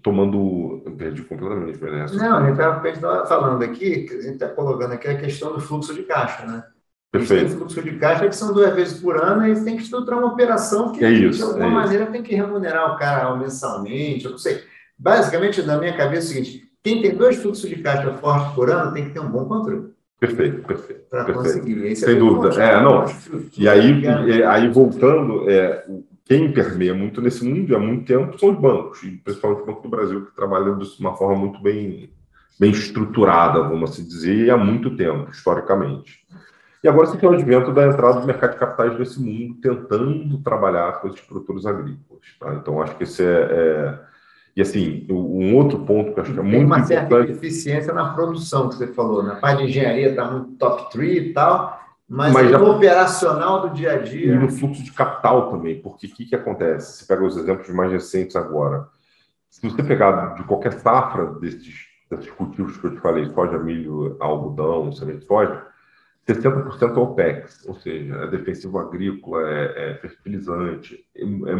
Speaker 2: tomando. Eu perdi completamente,
Speaker 1: né? Não, a gente estava falando aqui, a gente está colocando aqui a questão do fluxo de caixa, né? Perfeito. Têm fluxo de caixa que são duas vezes por ano, e têm que estruturar uma operação que,
Speaker 2: é isso,
Speaker 1: de alguma
Speaker 2: é
Speaker 1: maneira,
Speaker 2: isso.
Speaker 1: tem que remunerar o cara mensalmente, eu não sei. Basicamente, na minha cabeça é o seguinte: quem tem dois fluxos de caixa fortes por ano tem que ter um bom controle.
Speaker 2: Perfeito, perfeito. Para conseguir. Esse Sem é dúvida. É, não. E aí, é, aí voltando, é, quem permeia muito nesse mundo há muito tempo são os bancos, e principalmente o Banco do Brasil, que trabalha de uma forma muito bem, bem estruturada, vamos assim dizer, e há muito tempo, historicamente. E agora você tem o advento da entrada do mercado de capitais nesse mundo, tentando trabalhar com esses produtores agrícolas. Tá? Então, acho que esse é, é... E assim, um outro ponto que acho que é muito importante... Tem uma certa
Speaker 1: eficiência na produção que você falou, na parte de engenharia está muito top 3 e tal, mas, mas no operacional do dia a dia...
Speaker 2: E no fluxo de capital também, porque o que, que acontece? Você pega os exemplos mais recentes agora. Se você pegar de qualquer safra desses desses cultivos que eu te falei, soja, milho, algodão, semente de soja, 60% é OPEX, ou seja, é defensivo agrícola, é, é fertilizante. É, é,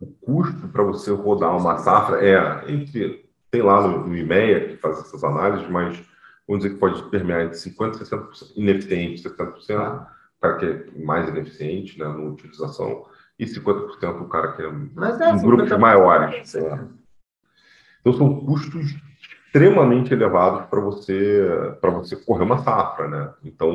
Speaker 2: o custo para você rodar uma safra é, entre, tem lá no, no IMEA que faz essas análises, mas vamos dizer que pode permear entre 50% e 60% ineficiente, 70%, ah. o cara que é mais ineficiente né, na utilização, e 50% o cara que é, mas é em grupos maiores. Né? Então, são custos extremamente elevados para você para você correr uma safra, né? Então,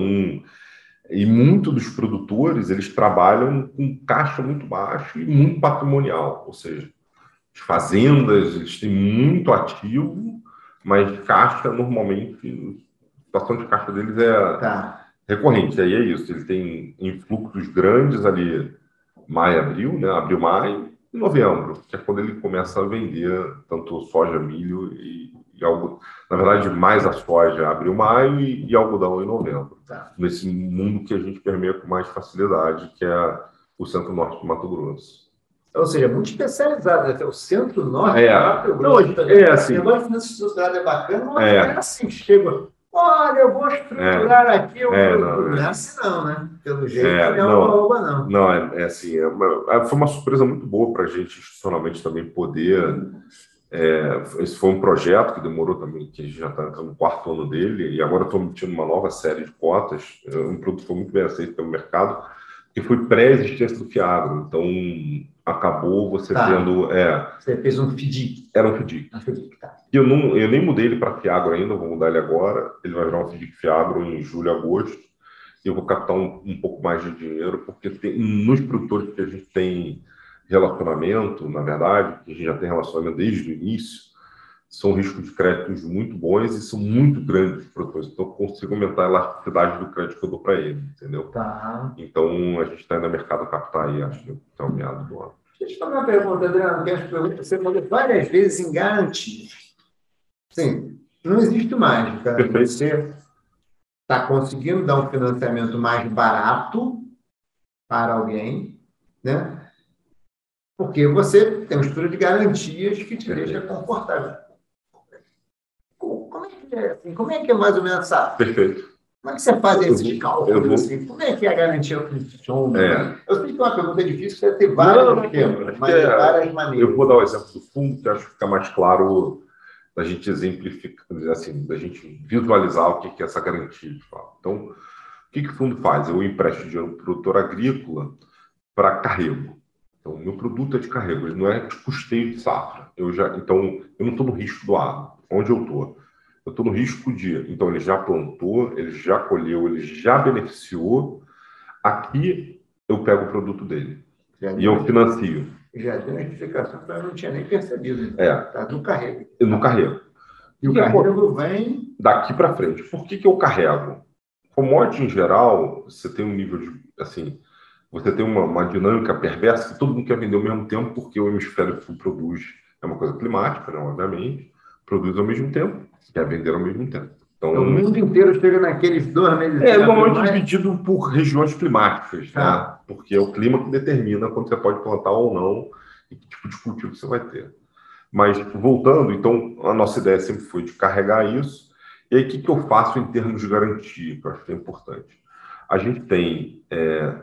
Speaker 2: e muitos dos produtores eles trabalham com caixa muito baixo e muito patrimonial, ou seja, as fazendas eles têm muito ativo, mas caixa normalmente a situação de caixa deles é tá. recorrente. Aí é isso, ele tem influxos grandes ali maio, abril, né? Abril, maio e novembro, que é quando ele começa a vender tanto soja, milho e e algo, na verdade, mais a soja abril, maio e, e algodão em novembro. Tá. Nesse mundo que a gente permeia com mais facilidade, que é o centro-norte do Mato Grosso.
Speaker 1: Ou seja, muito especializado, né? O centro-norte
Speaker 2: é. Mato Grosso. é assim. O
Speaker 1: é bacana, mas é, é assim, chega. Olha, eu vou estruturar é. aqui, eu é, vou... não, é. é assim não, né? Pelo jeito, é, não é uma não.
Speaker 2: Não, é, é assim, é uma, é, foi uma surpresa muito boa para a gente, institucionalmente, também poder é, esse foi um projeto que demorou também, que a gente já está no quarto ano dele, e agora estou emitindo uma nova série de cotas. É, um produto foi muito bem aceito pelo mercado, que foi pré-existência do Fiagro. Então, acabou você tá. tendo. É,
Speaker 1: você fez um FDIC.
Speaker 2: Era um FDIC. Um FDIC tá. eu, não, eu nem mudei ele para Fiagro ainda, vou mudar ele agora. Ele vai virar um FDIC Fiagro em julho, agosto. Eu vou captar um, um pouco mais de dinheiro, porque tem, nos produtores que a gente tem relacionamento, na verdade, que a gente já tem relacionamento desde o início, são riscos de créditos muito bons e são muito grandes os produtores. Então, eu consigo aumentar a elasticidade do crédito que eu dou para ele, entendeu?
Speaker 1: Tá.
Speaker 2: Então, a gente está no mercado capital aí, acho que até o meado do ano.
Speaker 1: Deixa eu fazer uma pergunta, Adriano, que você falou várias vezes em garantias. Sim, não existe mágica. Perfeito. Você está conseguindo dar um financiamento mais barato para alguém, né? Porque você tem uma estrutura de garantias que te deixa confortável. Como é que é, assim, como é, que é mais ou menos essa.
Speaker 2: Perfeito.
Speaker 1: Como é que você faz esses cálculos? Assim? Como é que a garantia funciona? É. Eu sei que é uma pergunta difícil, você tem vários esquemas, mas de é, várias maneiras.
Speaker 2: Eu vou dar o exemplo do fundo, que acho que fica mais claro da gente exemplificar, assim, da gente visualizar o que é essa garantia. Então, o que, que o fundo faz? Eu empresto dinheiro para o produtor agrícola para carrego. Então, o meu produto é de carrego, ele não é de custeio de safra. Eu já, então, eu não estou no risco do agro. Onde eu estou? Eu estou no risco de. Então, ele já plantou, ele já colheu, ele já beneficiou. Aqui, eu pego o produto dele. Já e eu financio.
Speaker 1: Já deu a identificação, eu não tinha nem percebido.
Speaker 2: É.
Speaker 1: Está no carrego.
Speaker 2: No carrego.
Speaker 1: E o carrego vem.
Speaker 2: Daqui para frente. Por que, que eu carrego? Commodity em geral, você tem um nível de. Assim, você tem uma, uma, dinâmica perversa que todo mundo quer vender ao mesmo tempo porque o hemisfério sul produz, é uma coisa climática, né, obviamente, produz ao mesmo tempo, quer vender ao mesmo tempo.
Speaker 1: Então, o mundo inteiro chega naqueles dois meses.
Speaker 2: É, normalmente mais... dividido por regiões climáticas, né? Ah. porque é o clima que determina quando você pode plantar ou não e que tipo de cultivo você vai ter. Mas, voltando, então, a nossa ideia sempre foi de carregar isso. E aí, o que, que eu faço em termos de garantia, que eu acho que é importante? A gente tem é,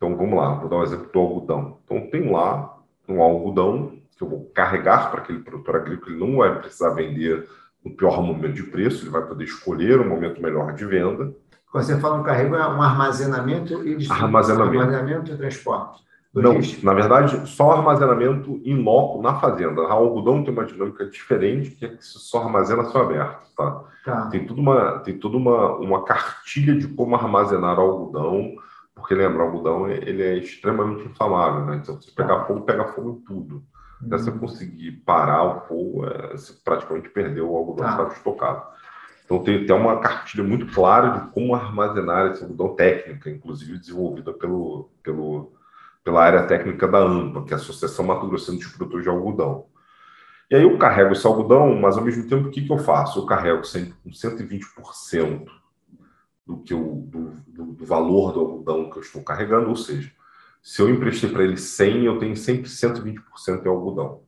Speaker 2: então vamos lá, vou dar um exemplo do algodão. Então tem lá um algodão que eu vou carregar para aquele produtor agrícola, ele não vai precisar vender no pior momento de preço, ele vai poder escolher um momento melhor de venda.
Speaker 1: Quando você fala um carrego, é um armazenamento e
Speaker 2: armazenamento.
Speaker 1: armazenamento e transporte.
Speaker 2: Não, na verdade, só armazenamento em loco na fazenda. O algodão tem uma dinâmica diferente, que é que só armazena só aberto. Tá? tá? Tem, tudo uma, tem toda uma, uma cartilha de como armazenar algodão, porque lembra, o algodão ele é extremamente inflamável, né? Então, se pegar fogo, pega fogo em tudo. Até você uhum. conseguir parar o fogo, é, você praticamente perdeu o algodão que estava estocado. Então, tem até uma cartilha muito clara de como armazenar esse algodão técnica, inclusive desenvolvida pelo, pelo, pela área técnica da AMPA, que é a Associação Mato Grosso de Produtores de Algodão. E aí eu carrego esse algodão, mas ao mesmo tempo, o que, que eu faço? Eu carrego sempre com 120% do que o do, do, do, valor do algodão que eu estou carregando, ou seja, se eu emprestei para ele 100, eu tenho sempre 120% em algodão.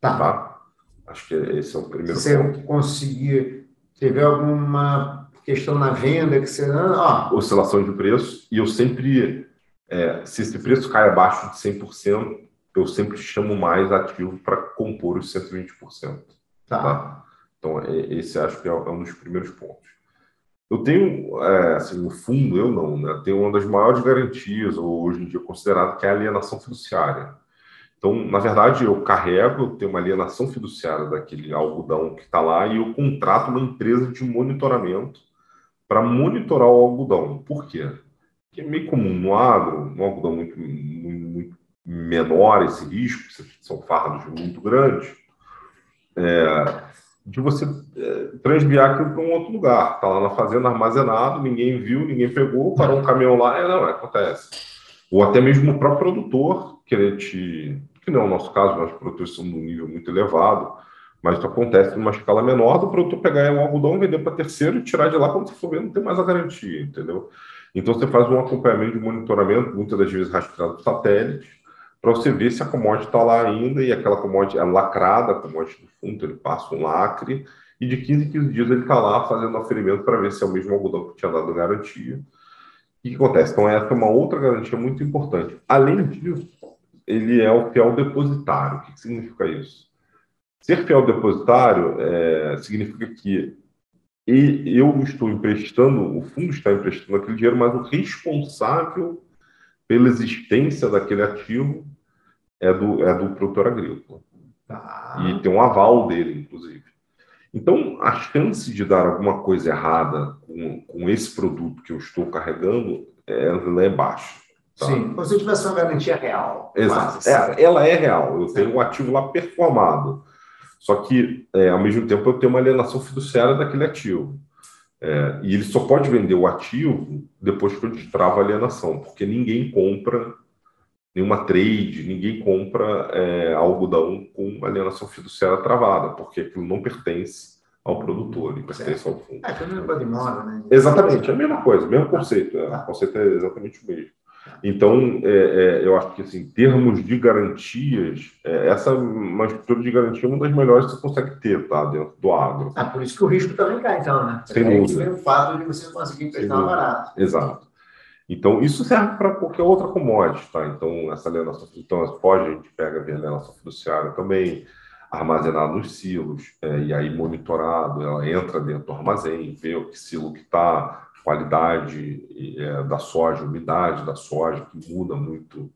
Speaker 1: Tá. tá?
Speaker 2: Acho que esse é o primeiro
Speaker 1: você
Speaker 2: ponto.
Speaker 1: Você conseguir, teve alguma questão na venda que você... Ah,
Speaker 2: Oscilação de preço, e eu sempre, é, se esse preço cai abaixo de 100%, eu sempre chamo mais ativo para compor os 120%. Tá. tá? Então, é, esse acho que é, é um dos primeiros pontos. Eu tenho, é, assim, no fundo, eu não, né? Tenho uma das maiores garantias, hoje em dia considerado, que é a alienação fiduciária. Então, na verdade, eu carrego, eu tenho uma alienação fiduciária daquele algodão que está lá e eu contrato uma empresa de monitoramento para monitorar o algodão. Por quê? Porque é meio comum no agro, no algodão muito, muito, muito menor esse risco, são fardos muito grandes, é, de você é, transviar aquilo para um outro lugar. Está lá na fazenda armazenado, ninguém viu, ninguém pegou, parou um caminhão lá, é, não, é, acontece. Ou até mesmo o próprio produtor querer te. Que não é o nosso caso, nós produtores somos num nível muito elevado, mas isso acontece numa escala menor do produtor pegar um algodão, vender para terceiro e tirar de lá quando você for ver, não tem mais a garantia, entendeu? Então você faz um acompanhamento de monitoramento, muitas das vezes rastreado por satélite, para você ver se a commodity está lá ainda e aquela commodity é lacrada, a commodity do fundo, ele passa um lacre, e de 15 em 15 dias ele está lá fazendo aferimento para ver se é o mesmo algodão que tinha dado garantia. O que, acontece? Então, essa é uma outra garantia muito importante. Além disso, ele é o fiel depositário. O que, que significa isso? Ser fiel depositário é, significa que eu estou emprestando, o fundo está emprestando aquele dinheiro, mas o responsável pela existência daquele ativo é do, é do produtor agrícola. Ah. E tem um aval dele, inclusive. Então, a chance de dar alguma coisa errada com, com esse produto que eu estou carregando, ela é baixa.
Speaker 1: Tá? Sim, se você tivesse uma garantia real.
Speaker 2: Exato. É, ela é real. Eu tenho um ativo lá performado. Só que, é, ao mesmo tempo, eu tenho uma alienação fiduciária daquele ativo. É, e ele só pode vender o ativo depois que eu destravo a alienação, porque ninguém compra nenhuma trade, ninguém compra é, algodão com alienação fiduciária travada, porque aquilo não pertence ao produtor, ele pertence ao fundo.
Speaker 1: É, é mesmo de moda, né?
Speaker 2: Exatamente, é a mesma coisa, o mesmo conceito, é, o conceito é exatamente o mesmo. Então, é, é, eu acho que, assim, em termos de garantias, é, essa uma estrutura de garantia é uma das melhores que você consegue ter, tá? Dentro do agro.
Speaker 1: Ah, por isso que o risco também cai, então, né?
Speaker 2: Sem é dúvida.
Speaker 1: o fato de você conseguir emprestar barato.
Speaker 2: Exato. Então, isso serve para qualquer outra commodity, tá? Então, essa alienação, então, pode, a gente pega a alienação fiduciária também, armazenado nos silos, é, e aí monitorado, ela entra dentro do armazém, vê o que silo que está, qualidade é, da soja, umidade da soja, que muda muito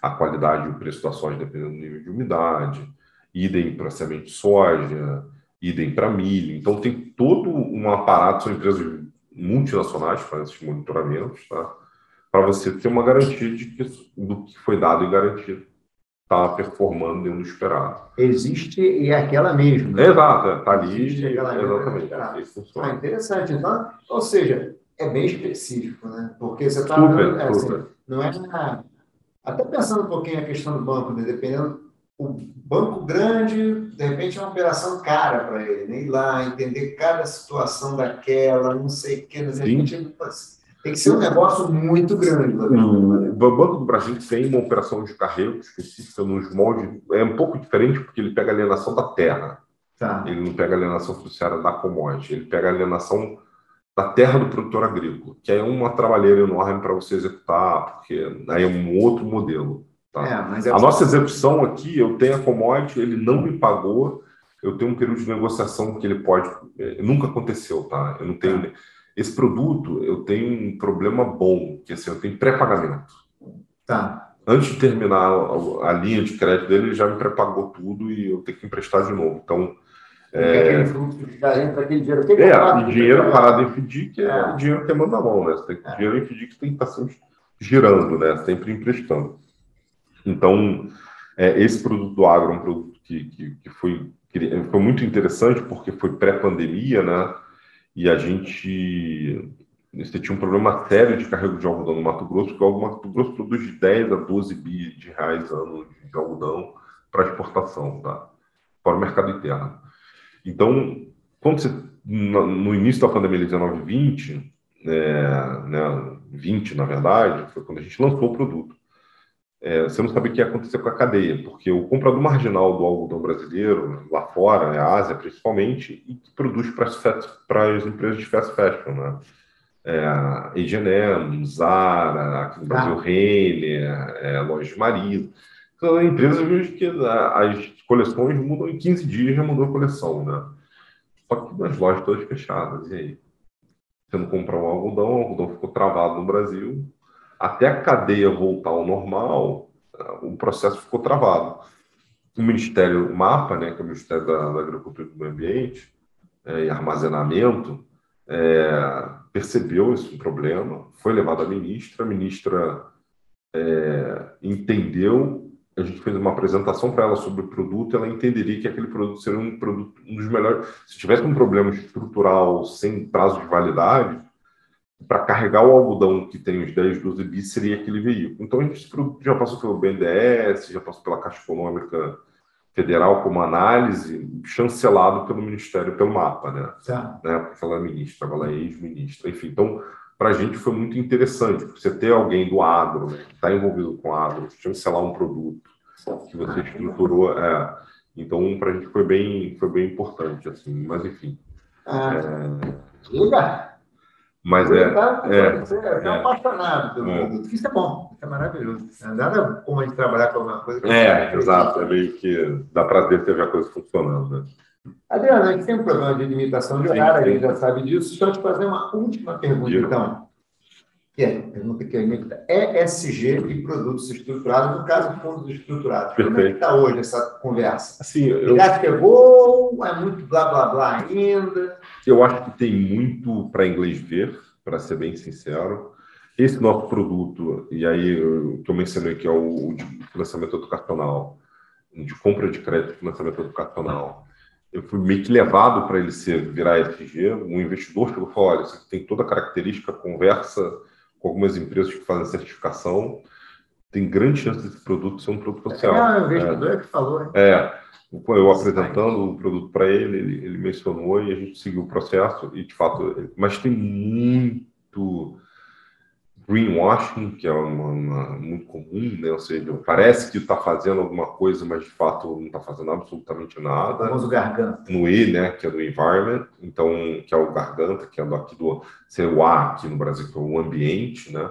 Speaker 2: a qualidade e o preço da soja dependendo do nível de umidade, idem para semente de soja, idem para milho. Então, tem todo um aparato, são empresas multinacionais que fazem esses monitoramentos, tá? para você ter uma garantia de que do que foi dado e garantido está performando dentro do esperado.
Speaker 1: Existe e é aquela mesma.
Speaker 2: Exato, está ali. Existe exatamente.
Speaker 1: Ah, interessante. Então, ou seja, é bem específico, né? Porque você está.
Speaker 2: É, assim,
Speaker 1: não é. Até pensando um pouquinho a questão do banco, né? dependendo. O banco grande, de repente, é uma operação cara para ele, né? Ir lá, entender cada situação daquela, não sei o que, tem que ser um negócio muito grande.
Speaker 2: O Banco do Brasil tem uma operação de carreiro específica nos moldes. É um pouco diferente porque ele pega a alienação da terra. Tá. Ele não pega a alienação fiduciária da commodity. Ele pega a alienação da terra do produtor agrícola, que é uma trabalheira enorme para você executar, porque aí é um outro modelo. Tá? É, é a nossa execução aqui, eu tenho a commodity, ele não me pagou, eu tenho um período de negociação que ele pode. É, nunca aconteceu, tá? Eu não tenho. É. Esse produto, eu tenho um problema bom, que assim, eu tenho pré-pagamento.
Speaker 1: Tá.
Speaker 2: Antes de terminar a, a linha de crédito dele, ele já me pré-pagou tudo e eu tenho que emprestar de novo. Então,
Speaker 1: é, aquele fluxo já entra aquele dinheiro.
Speaker 2: Que é, dinheiro parado em FDIC é, é. dinheiro que manda a mão, né? Você tem, é. Dinheiro em FDIC tem que estar sempre girando, né? Sempre emprestando. Então, é, esse produto do agro é um produto que, que, que foi, que foi muito interessante porque foi pré-pandemia, né? E a gente você tinha um problema sério de carrego de algodão no Mato Grosso, porque o Mato Grosso produz de 10 a 12 bi de reais ano de algodão para exportação, tá? Para o mercado interno. Então, quando você, no início da pandemia 19 20, é, né, 20 na verdade, foi quando a gente lançou o produto. é, você não sabe o que ia acontecer com a cadeia, porque o comprador marginal do algodão brasileiro, lá fora, né, Ásia principalmente, e que produz para as empresas de fast fashion, né? É, H&M, Zara, aqui no Brasil, ah. Renner, é, Loja de Marido. São empresas que as coleções mudam em 15 dias, já mudou a coleção, né? Só que nas lojas todas fechadas, e aí? Você não comprou um algodão, o algodão ficou travado no Brasil, até a cadeia voltar ao normal, o processo ficou travado. O Ministério o MAPA, né, que é o Ministério da, da Agricultura e do Meio Ambiente, é, e Armazenamento, é, percebeu esse problema, foi levado à ministra, a ministra é, entendeu, a gente fez uma apresentação para ela sobre o produto, ela entenderia que aquele produto seria um produto um dos melhores. Se tivesse um problema estrutural sem prazo de validade, para carregar o algodão que tem os 10, 12 bis seria aquele veículo. Então, a gente já passou pelo BNDES, já passou pela Caixa Econômica Federal como análise, chancelado pelo Ministério, pelo MAPA, né? Tá. né? Porque ela é ministra, ela é ex-ministra. Enfim, então, para a gente foi muito interessante, você ter alguém do agro, né, que está envolvido com agro, chancelar um produto que você estruturou. É, então, para a gente foi bem, foi bem importante, assim. Mas, enfim.
Speaker 1: Ah, é... Legal.
Speaker 2: Mas é,
Speaker 1: tá, é, você é, é, apaixonado pelo é. produto. Isso é bom, isso é maravilhoso. Nada como a gente trabalhar com alguma coisa.
Speaker 2: é, exato. É meio que dá prazer ter a coisa funcionando. Né?
Speaker 1: Adriano, a gente tem um problema de limitação de horário, a gente já sabe disso. Deixa eu te fazer uma última pergunta, então. Que é, pergunta que é ESG e produtos estruturados, no caso, fundos estruturados. Perfeito. Como é que está hoje essa conversa?
Speaker 2: Assim, eu...
Speaker 1: Já pegou? É muito blá blá blá ainda?
Speaker 2: Eu acho que tem muito para inglês ver, para ser bem sincero. Esse nosso produto, e aí o que eu mencionei aqui é o de financiamento educacional, de compra de crédito de financiamento educacional. Eu fui meio que levado para ele ser virar FG. Um investidor chegou e falou: olha, isso aqui tem toda a característica, conversa com algumas empresas que fazem certificação. Tem grande chance desse produto ser um produto social.
Speaker 1: É, o investidor é, que falou. Hein?
Speaker 2: É eu apresentando o produto para ele, ele, ele, mencionou e a gente seguiu o processo e de fato, mas tem muito greenwashing, que é uma, uma, muito comum, né? ou seja, parece que está fazendo alguma coisa, mas de fato não está fazendo absolutamente nada. O
Speaker 1: famoso garganta.
Speaker 2: No E, né, que é do environment, então, que é o garganta, que é do aqui do, ser o A aqui no Brasil, que é o ambiente, né?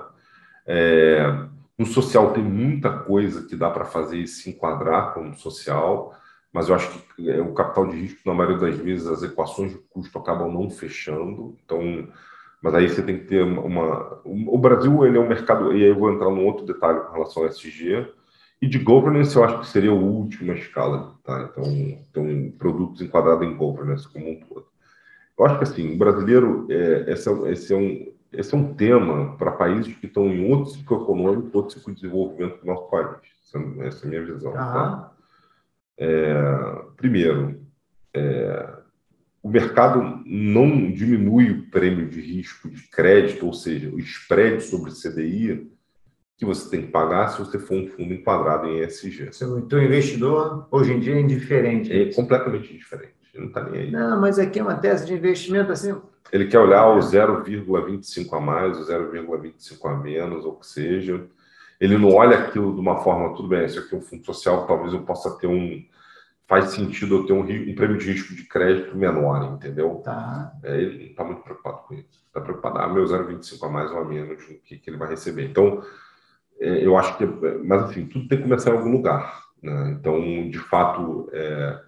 Speaker 2: É, no social tem muita coisa que dá para fazer e se enquadrar como social mas eu acho que é, o capital de risco, na maioria das vezes, as equações de custo acabam não fechando. Então, mas aí você tem que ter uma. O Brasil ele é um mercado, e aí eu vou entrar num outro detalhe com relação ao SG. E de governance, eu acho que seria a última escala. Tá? Então, então, produtos enquadrados em governance como um todo. Eu acho que assim, o brasileiro, é, esse, é, esse, é um, esse é um tema para países que estão em outro ciclo econômico, outro ciclo de desenvolvimento do nosso país. Essa, essa é a minha visão. Tá? É, primeiro, é, o mercado não diminui o prêmio de risco de crédito, ou seja, o spread sobre CDI que você tem que pagar se você for um fundo enquadrado em ESG.
Speaker 1: Então, o investidor, hoje em dia, é indiferente.
Speaker 2: É completamente indiferente. Ele não está nem aí.
Speaker 1: Não, mas aqui é uma tese de investimento assim.
Speaker 2: Ele quer olhar o 0,25 a mais, o 0,25 a menos, ou o que seja ele não olha aquilo de uma forma, tudo bem, isso aqui é um fundo social, talvez eu possa ter um. Faz sentido eu ter um, um prêmio de risco de crédito menor, entendeu?
Speaker 1: Tá.
Speaker 2: É, ele não está muito preocupado com isso. Está preocupado, ah, meu 0,25 a mais ou a menos, o que, que ele vai receber. Então, é, eu acho que. Mas, enfim, tudo tem que começar em algum lugar. Né? Então, de fato. É,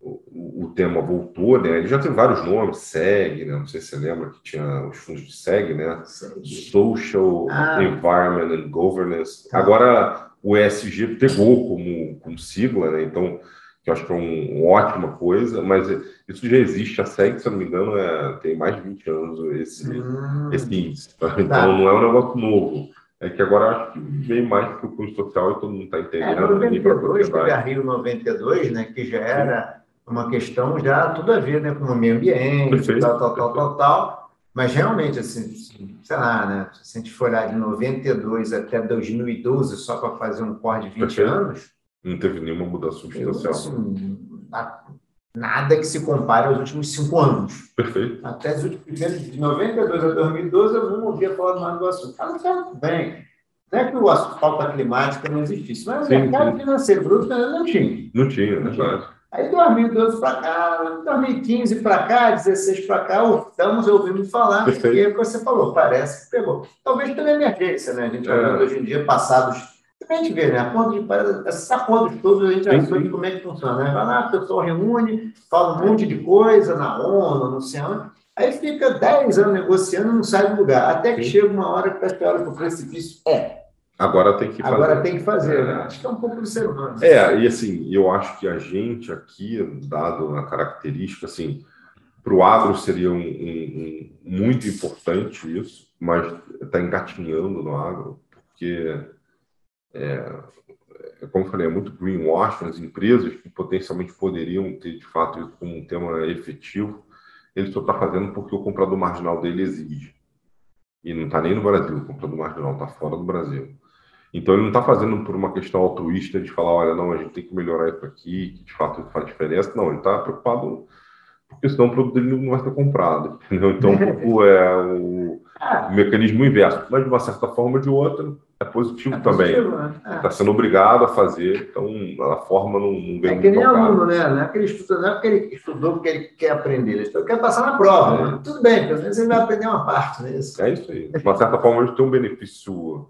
Speaker 2: o, o, tema voltou, né? Ele já tem vários nomes, SEG, né? Não sei se você lembra que tinha os fundos de SEG, né? Social ah. Environment and Governance. Tá. Agora o ESG pegou como, como sigla, né? Então, que eu acho que é um, uma ótima coisa, mas isso já existe. A SEG, se eu não me engano, é, tem mais de 20 anos esse, hum. esse índice. Tá? Então, tá. não é um negócio novo. É que agora acho que veio mais para o custo social e todo mundo está entendendo. É,
Speaker 1: 92, teve a Rio 92, né, que já era uma questão já tudo a ver né, com o meio ambiente, Perfeito. tal, tal, tal, tal, tal. Mas realmente, assim, sei lá, né? Se a gente for olhar de 92 até 2012 só para fazer um corte de 20 Perfeito. anos.
Speaker 2: Não teve nenhuma mudança substancial. assim,
Speaker 1: nada que se compare aos últimos cinco anos.
Speaker 2: Perfeito.
Speaker 1: Até os últimos, de 92 a 2012, eu não ouvia falar mais do assunto. Não tá muito bem. Não é que o falta climática não existisse, mas o mercado sim. financeiro bruto não tinha.
Speaker 2: Não tinha, não tinha.
Speaker 1: Aí 2012 para cá, 2015 para cá, 16 para cá, estamos ouvindo falar, Perfeito. e é o que você falou, parece que pegou. Talvez pela emergência, né? A gente é. hoje em dia, passados. A gente vê, né? Acordo de, esses acordos todos, a gente já sabe como é que funciona, né? Vai lá, a pessoa reúne, fala um monte de coisa na ONU, sei onde. Aí fica 10 anos negociando e não sai do lugar. Até que Sim. chega uma hora que a olha para o precipício. É,
Speaker 2: Agora tem que
Speaker 1: fazer. Agora tem que fazer, né? Acho que é um pouco do ser humano.
Speaker 2: É, e assim, eu acho que a gente aqui, dado a característica, assim, para o agro seria um, um, um, muito importante isso, mas está engatinhando no agro, porque, é, é, como eu falei, é muito greenwashing, as empresas que potencialmente poderiam ter, de fato, isso como um tema efetivo, ele só está fazendo porque o comprador marginal dele exige. E não está nem no Brasil, o comprador marginal está fora do Brasil. Então ele não está fazendo por uma questão altruísta de falar, olha, não, a gente tem que melhorar isso aqui, que de fato faz diferença. Não, ele está preocupado porque senão o produto dele não vai ser comprado. Entendeu? Então, um é o, o, mecanismo inverso. Mas de uma certa forma ou de outra, é positivo, é também. Está né? é. sendo obrigado a fazer, então a forma não, não
Speaker 1: vem É que nem aluno, né? Não é que ele estuda, não é porque ele estudou porque ele quer aprender, ele quer passar na prova. É. Né? Tudo bem, pelo menos ele vai aprender uma parte, né?
Speaker 2: É isso aí. De uma certa forma, ele tem um benefício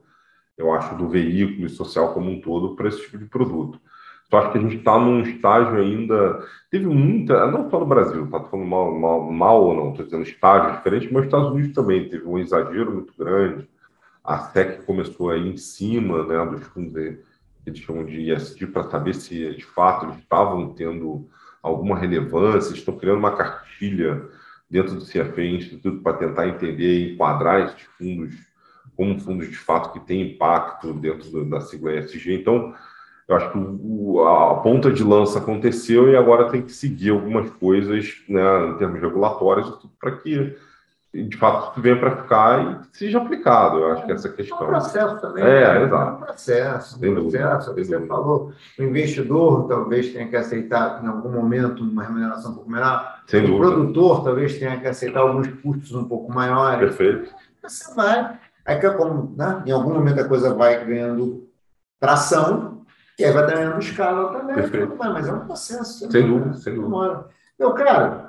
Speaker 2: eu acho, do veículo e social como um todo para esse tipo de produto. Só acho que a gente está num estágio ainda. Teve muita. Não só no Brasil, tá falando mal, mal, mal ou não, estou dizendo estágio diferente, mas nos Estados Unidos também teve um exagero muito grande. A SEC começou aí em cima né, dos fundos que eles chamam de ESG para saber se de fato eles estavam tendo alguma relevância, estão criando uma cartilha dentro do CFA Instituto para tentar entender e enquadrar esses fundos como fundos de fato que tem impacto dentro da sigla ESG. Então, eu acho que o, a ponta de lança aconteceu e agora tem que seguir algumas coisas né, em termos regulatórios para que de fato venha para ficar e seja aplicado. Eu acho que essa questão. É um
Speaker 1: processo também.
Speaker 2: É, né? exato.
Speaker 1: É um processo. Um processo. Dúvida, Você falou, o investidor talvez tenha que aceitar em algum momento uma remuneração um pouco menor. Sem o dúvida. produtor talvez tenha que aceitar alguns custos um pouco maiores.
Speaker 2: Perfeito.
Speaker 1: Você vai Aí, que como, né, em algum momento a coisa vai ganhando tração, e aí vai ganhando escala também. Perfeito. Mas é um processo.
Speaker 2: Sem dúvida, sem dúvida.
Speaker 1: Meu cara,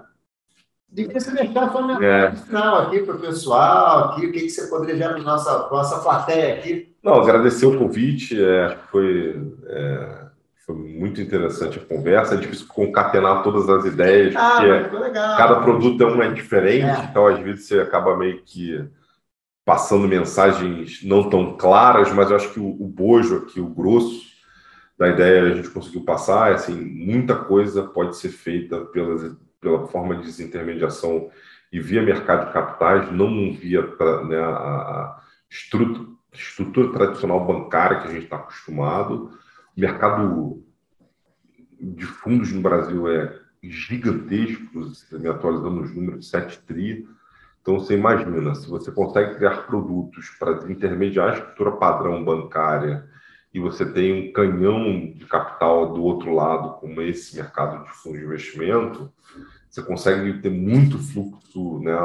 Speaker 1: devia se deixar a sua mensagem é. final aqui para o pessoal, aqui, o que, que você poderia já na nossa, nossa plateia aqui.
Speaker 2: Não, agradecer o convite, é, que foi, é, foi muito interessante a conversa, é difícil concatenar todas as ideias,
Speaker 1: ah, porque
Speaker 2: cada produto é um é diferente, é. então às vezes você acaba meio que passando mensagens não tão claras, mas eu acho que o, o bojo aqui, o grosso da ideia a gente conseguiu passar, é assim, muita coisa pode ser feita pela, pela forma de desintermediação e via mercado de capitais, não via né, a, estrutura, estrutura tradicional bancária que a gente está acostumado. O mercado de fundos no Brasil é gigantesco, me atualizando os números, 7 tri, então, você imagina, se você consegue criar produtos para intermediar a estrutura padrão bancária e você tem um canhão de capital do outro lado, como esse mercado de fundos de investimento, você consegue ter muito fluxo né,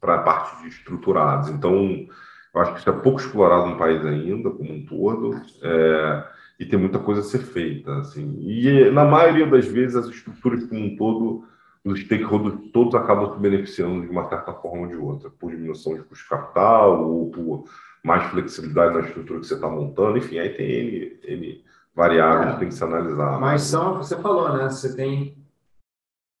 Speaker 2: para a parte de estruturados. Então, eu acho que isso é pouco explorado no país ainda, como um todo, é, e tem muita coisa a ser feita. Assim. E, na maioria das vezes, as estruturas como um todo os stakeholders todos acabam se beneficiando de uma certa forma ou de outra, por diminuição de custo de capital ou por mais flexibilidade na estrutura que você está montando, enfim, aí tem N, N variáveis é, que tem que se analisar.
Speaker 1: Mas são, você falou, né? Você tem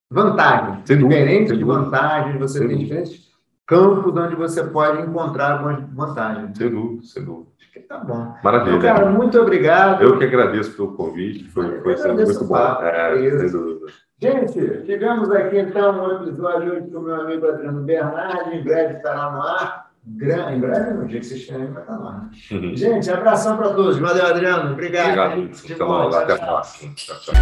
Speaker 1: vantagens, diferentes de vantagens, você tem dúvida. diferentes campos onde você pode encontrar algumas vantagens.
Speaker 2: Sem dúvida, sem dúvida.
Speaker 1: Acho que tá bom.
Speaker 2: Maravilha.
Speaker 1: Então, cara, muito obrigado.
Speaker 2: Eu que agradeço pelo convite, foi, foi sempre muito bom.
Speaker 1: É, sem dúvida. Gente, chegamos aqui então no episódio hoje com o meu amigo Adriano Bernardi. Em breve estará no ar. Em breve, no dia que vocês estiverem, vai estar no ar. Uhum. Gente, abração para todos. Valeu, Adriano. Obrigado.
Speaker 2: Obrigado. Até a próxima. Tchau, tchau.